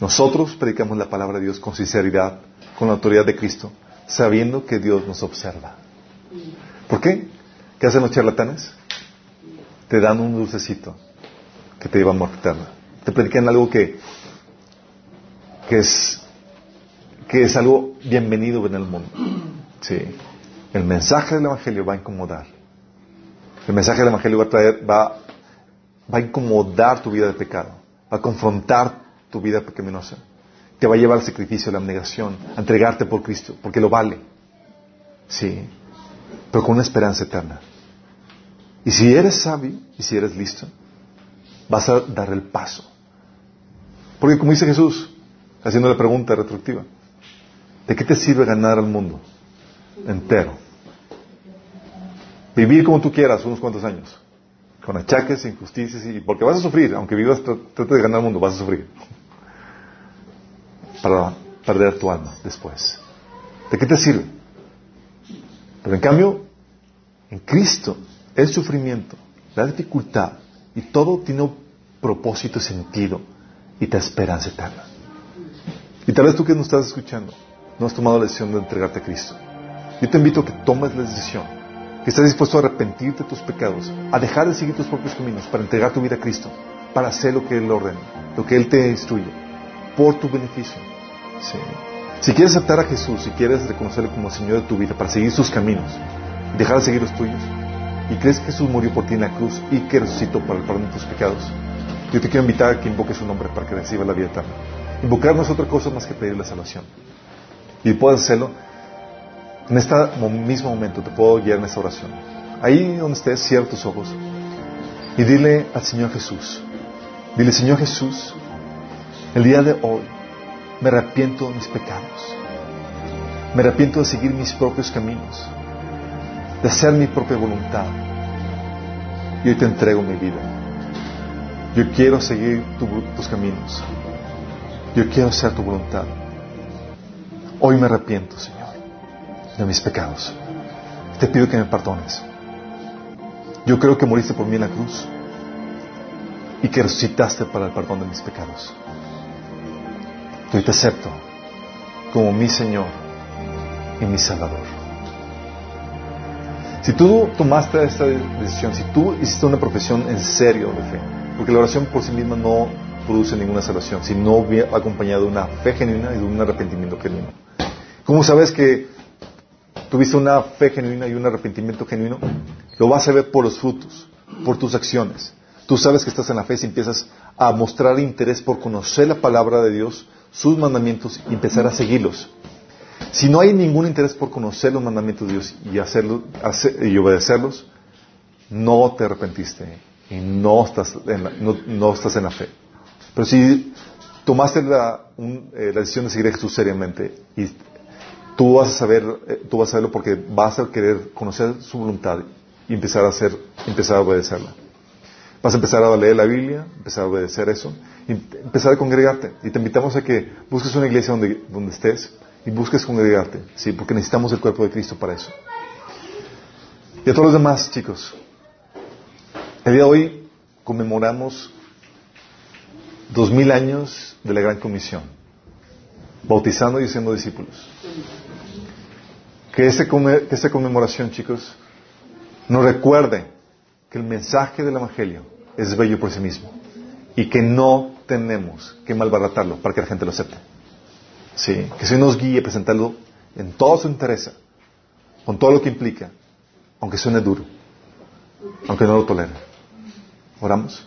Speaker 1: Nosotros predicamos la palabra de Dios con sinceridad, con la autoridad de Cristo, sabiendo que Dios nos observa. ¿Por qué? ¿Qué hacen los charlatanes? Te dan un dulcecito que te lleva a muerte eterna. Te predican algo que, que, es, que es algo bienvenido en el mundo. Sí. El mensaje del Evangelio va a incomodar. El mensaje del Evangelio va a traer, va, va a incomodar tu vida de pecado, va a confrontar tu vida pecaminosa. Te va a llevar al sacrificio, a la abnegación, a entregarte por Cristo, porque lo vale. Sí, pero con una esperanza eterna. Y si eres sabio y si eres listo, vas a dar el paso. Porque como dice Jesús, haciendo la pregunta retroactiva, ¿de qué te sirve ganar al mundo entero? Vivir como tú quieras unos cuantos años, con achaques, injusticias, y porque vas a sufrir, aunque vivas, trate de ganar el mundo, vas a sufrir. Para perder tu alma después. ¿De qué te sirve? Pero en cambio, en Cristo, el sufrimiento, la dificultad y todo tiene un propósito y sentido y te esperanza eterna. Y tal vez tú que nos estás escuchando, no has tomado la decisión de entregarte a Cristo. Yo te invito a que tomes la decisión que estés dispuesto a arrepentirte de tus pecados, a dejar de seguir tus propios caminos para entregar tu vida a Cristo, para hacer lo que Él ordena, lo que Él te instruye, por tu beneficio. Si quieres aceptar a Jesús, si quieres reconocerle como Señor de tu vida, para seguir sus caminos, dejar de seguir los tuyos, y crees que Jesús murió por ti en la cruz y que resucitó para el perdón de tus pecados, yo te quiero invitar a que invoques su nombre para que reciba la vida eterna. Invocar no es otra cosa más que pedir la salvación. Y puedes hacerlo en este mismo momento te puedo guiar en esta oración. Ahí donde estés, cierra tus ojos y dile al Señor Jesús, dile Señor Jesús, el día de hoy me arrepiento de mis pecados, me arrepiento de seguir mis propios caminos, de hacer mi propia voluntad. Y hoy te entrego mi vida. Yo quiero seguir tus caminos. Yo quiero hacer tu voluntad. Hoy me arrepiento, Señor de mis pecados. Te pido que me perdones. Yo creo que moriste por mí en la cruz y que resucitaste para el perdón de mis pecados. Yo te acepto como mi Señor y mi Salvador. Si tú tomaste esta decisión, si tú hiciste una profesión en serio de fe, porque la oración por sí misma no produce ninguna salvación, si no acompañado de una fe genuina y de un arrepentimiento genuino. ¿Cómo sabes que tuviste una fe genuina y un arrepentimiento genuino, lo vas a ver por los frutos, por tus acciones. Tú sabes que estás en la fe si empiezas a mostrar interés por conocer la palabra de Dios, sus mandamientos y empezar a seguirlos. Si no hay ningún interés por conocer los mandamientos de Dios y, hacerlo, y obedecerlos, no te arrepentiste y no estás en la, no, estás en la fe. Pero si tomaste la, eh, la decisión de seguir a Jesús seriamente y tú vas a saber, eh, tú vas a saberlo porque vas a querer conocer su voluntad y empezar a hacer, empezar a obedecerla. Vas a empezar a leer la Biblia, empezar a obedecer eso, y empezar a congregarte. Y te invitamos a que busques una iglesia donde, donde estés y busques congregarte, sí, porque necesitamos el cuerpo de Cristo para eso. Y a todos los demás, chicos, El día de hoy conmemoramos dos mil años de la Gran Comisión, bautizando y siendo discípulos. Que, ese, esta conmemoración, chicos, nos recuerde que el mensaje del Evangelio es bello por sí mismo y que no tenemos que malbaratarlo para que la gente lo acepte. Sí, que se nos guíe a presentarlo en todo su interés, con todo lo que implica, aunque suene duro, aunque no lo tolere. Oramos.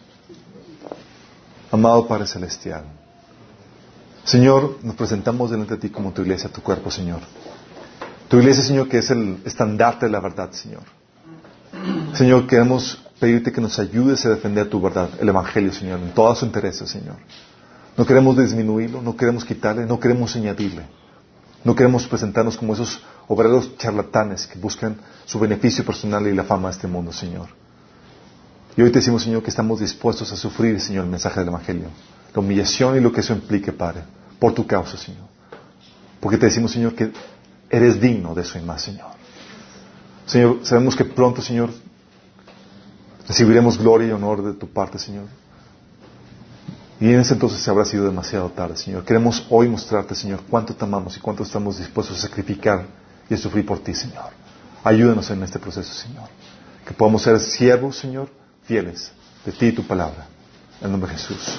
Speaker 1: Amado Padre Celestial, Señor, nos presentamos delante de ti como tu iglesia, tu cuerpo, Señor. Tu iglesia, Señor, que es el estandarte de la verdad, Señor. Señor, queremos pedirte que nos ayudes a defender tu verdad, el Evangelio, Señor, en todos sus intereses, Señor. No queremos disminuirlo, no queremos quitarle, no queremos añadirle. No queremos presentarnos como esos obreros charlatanes que buscan su beneficio personal y la fama de este mundo, Señor. Y hoy te decimos, Señor, que estamos dispuestos a sufrir, Señor, el mensaje del Evangelio. La humillación y lo que eso implique, Padre, por tu causa, Señor. Porque te decimos, Señor, que eres digno de eso y más, Señor. Señor, sabemos que pronto, Señor, recibiremos gloria y honor de tu parte, Señor. Y en ese entonces habrá sido demasiado tarde, Señor. Queremos hoy mostrarte, Señor, cuánto te amamos y cuánto estamos dispuestos a sacrificar y a sufrir por ti, Señor. Ayúdanos en este proceso, Señor. Que podamos ser siervos, Señor, fieles de ti y tu palabra. En nombre de Jesús.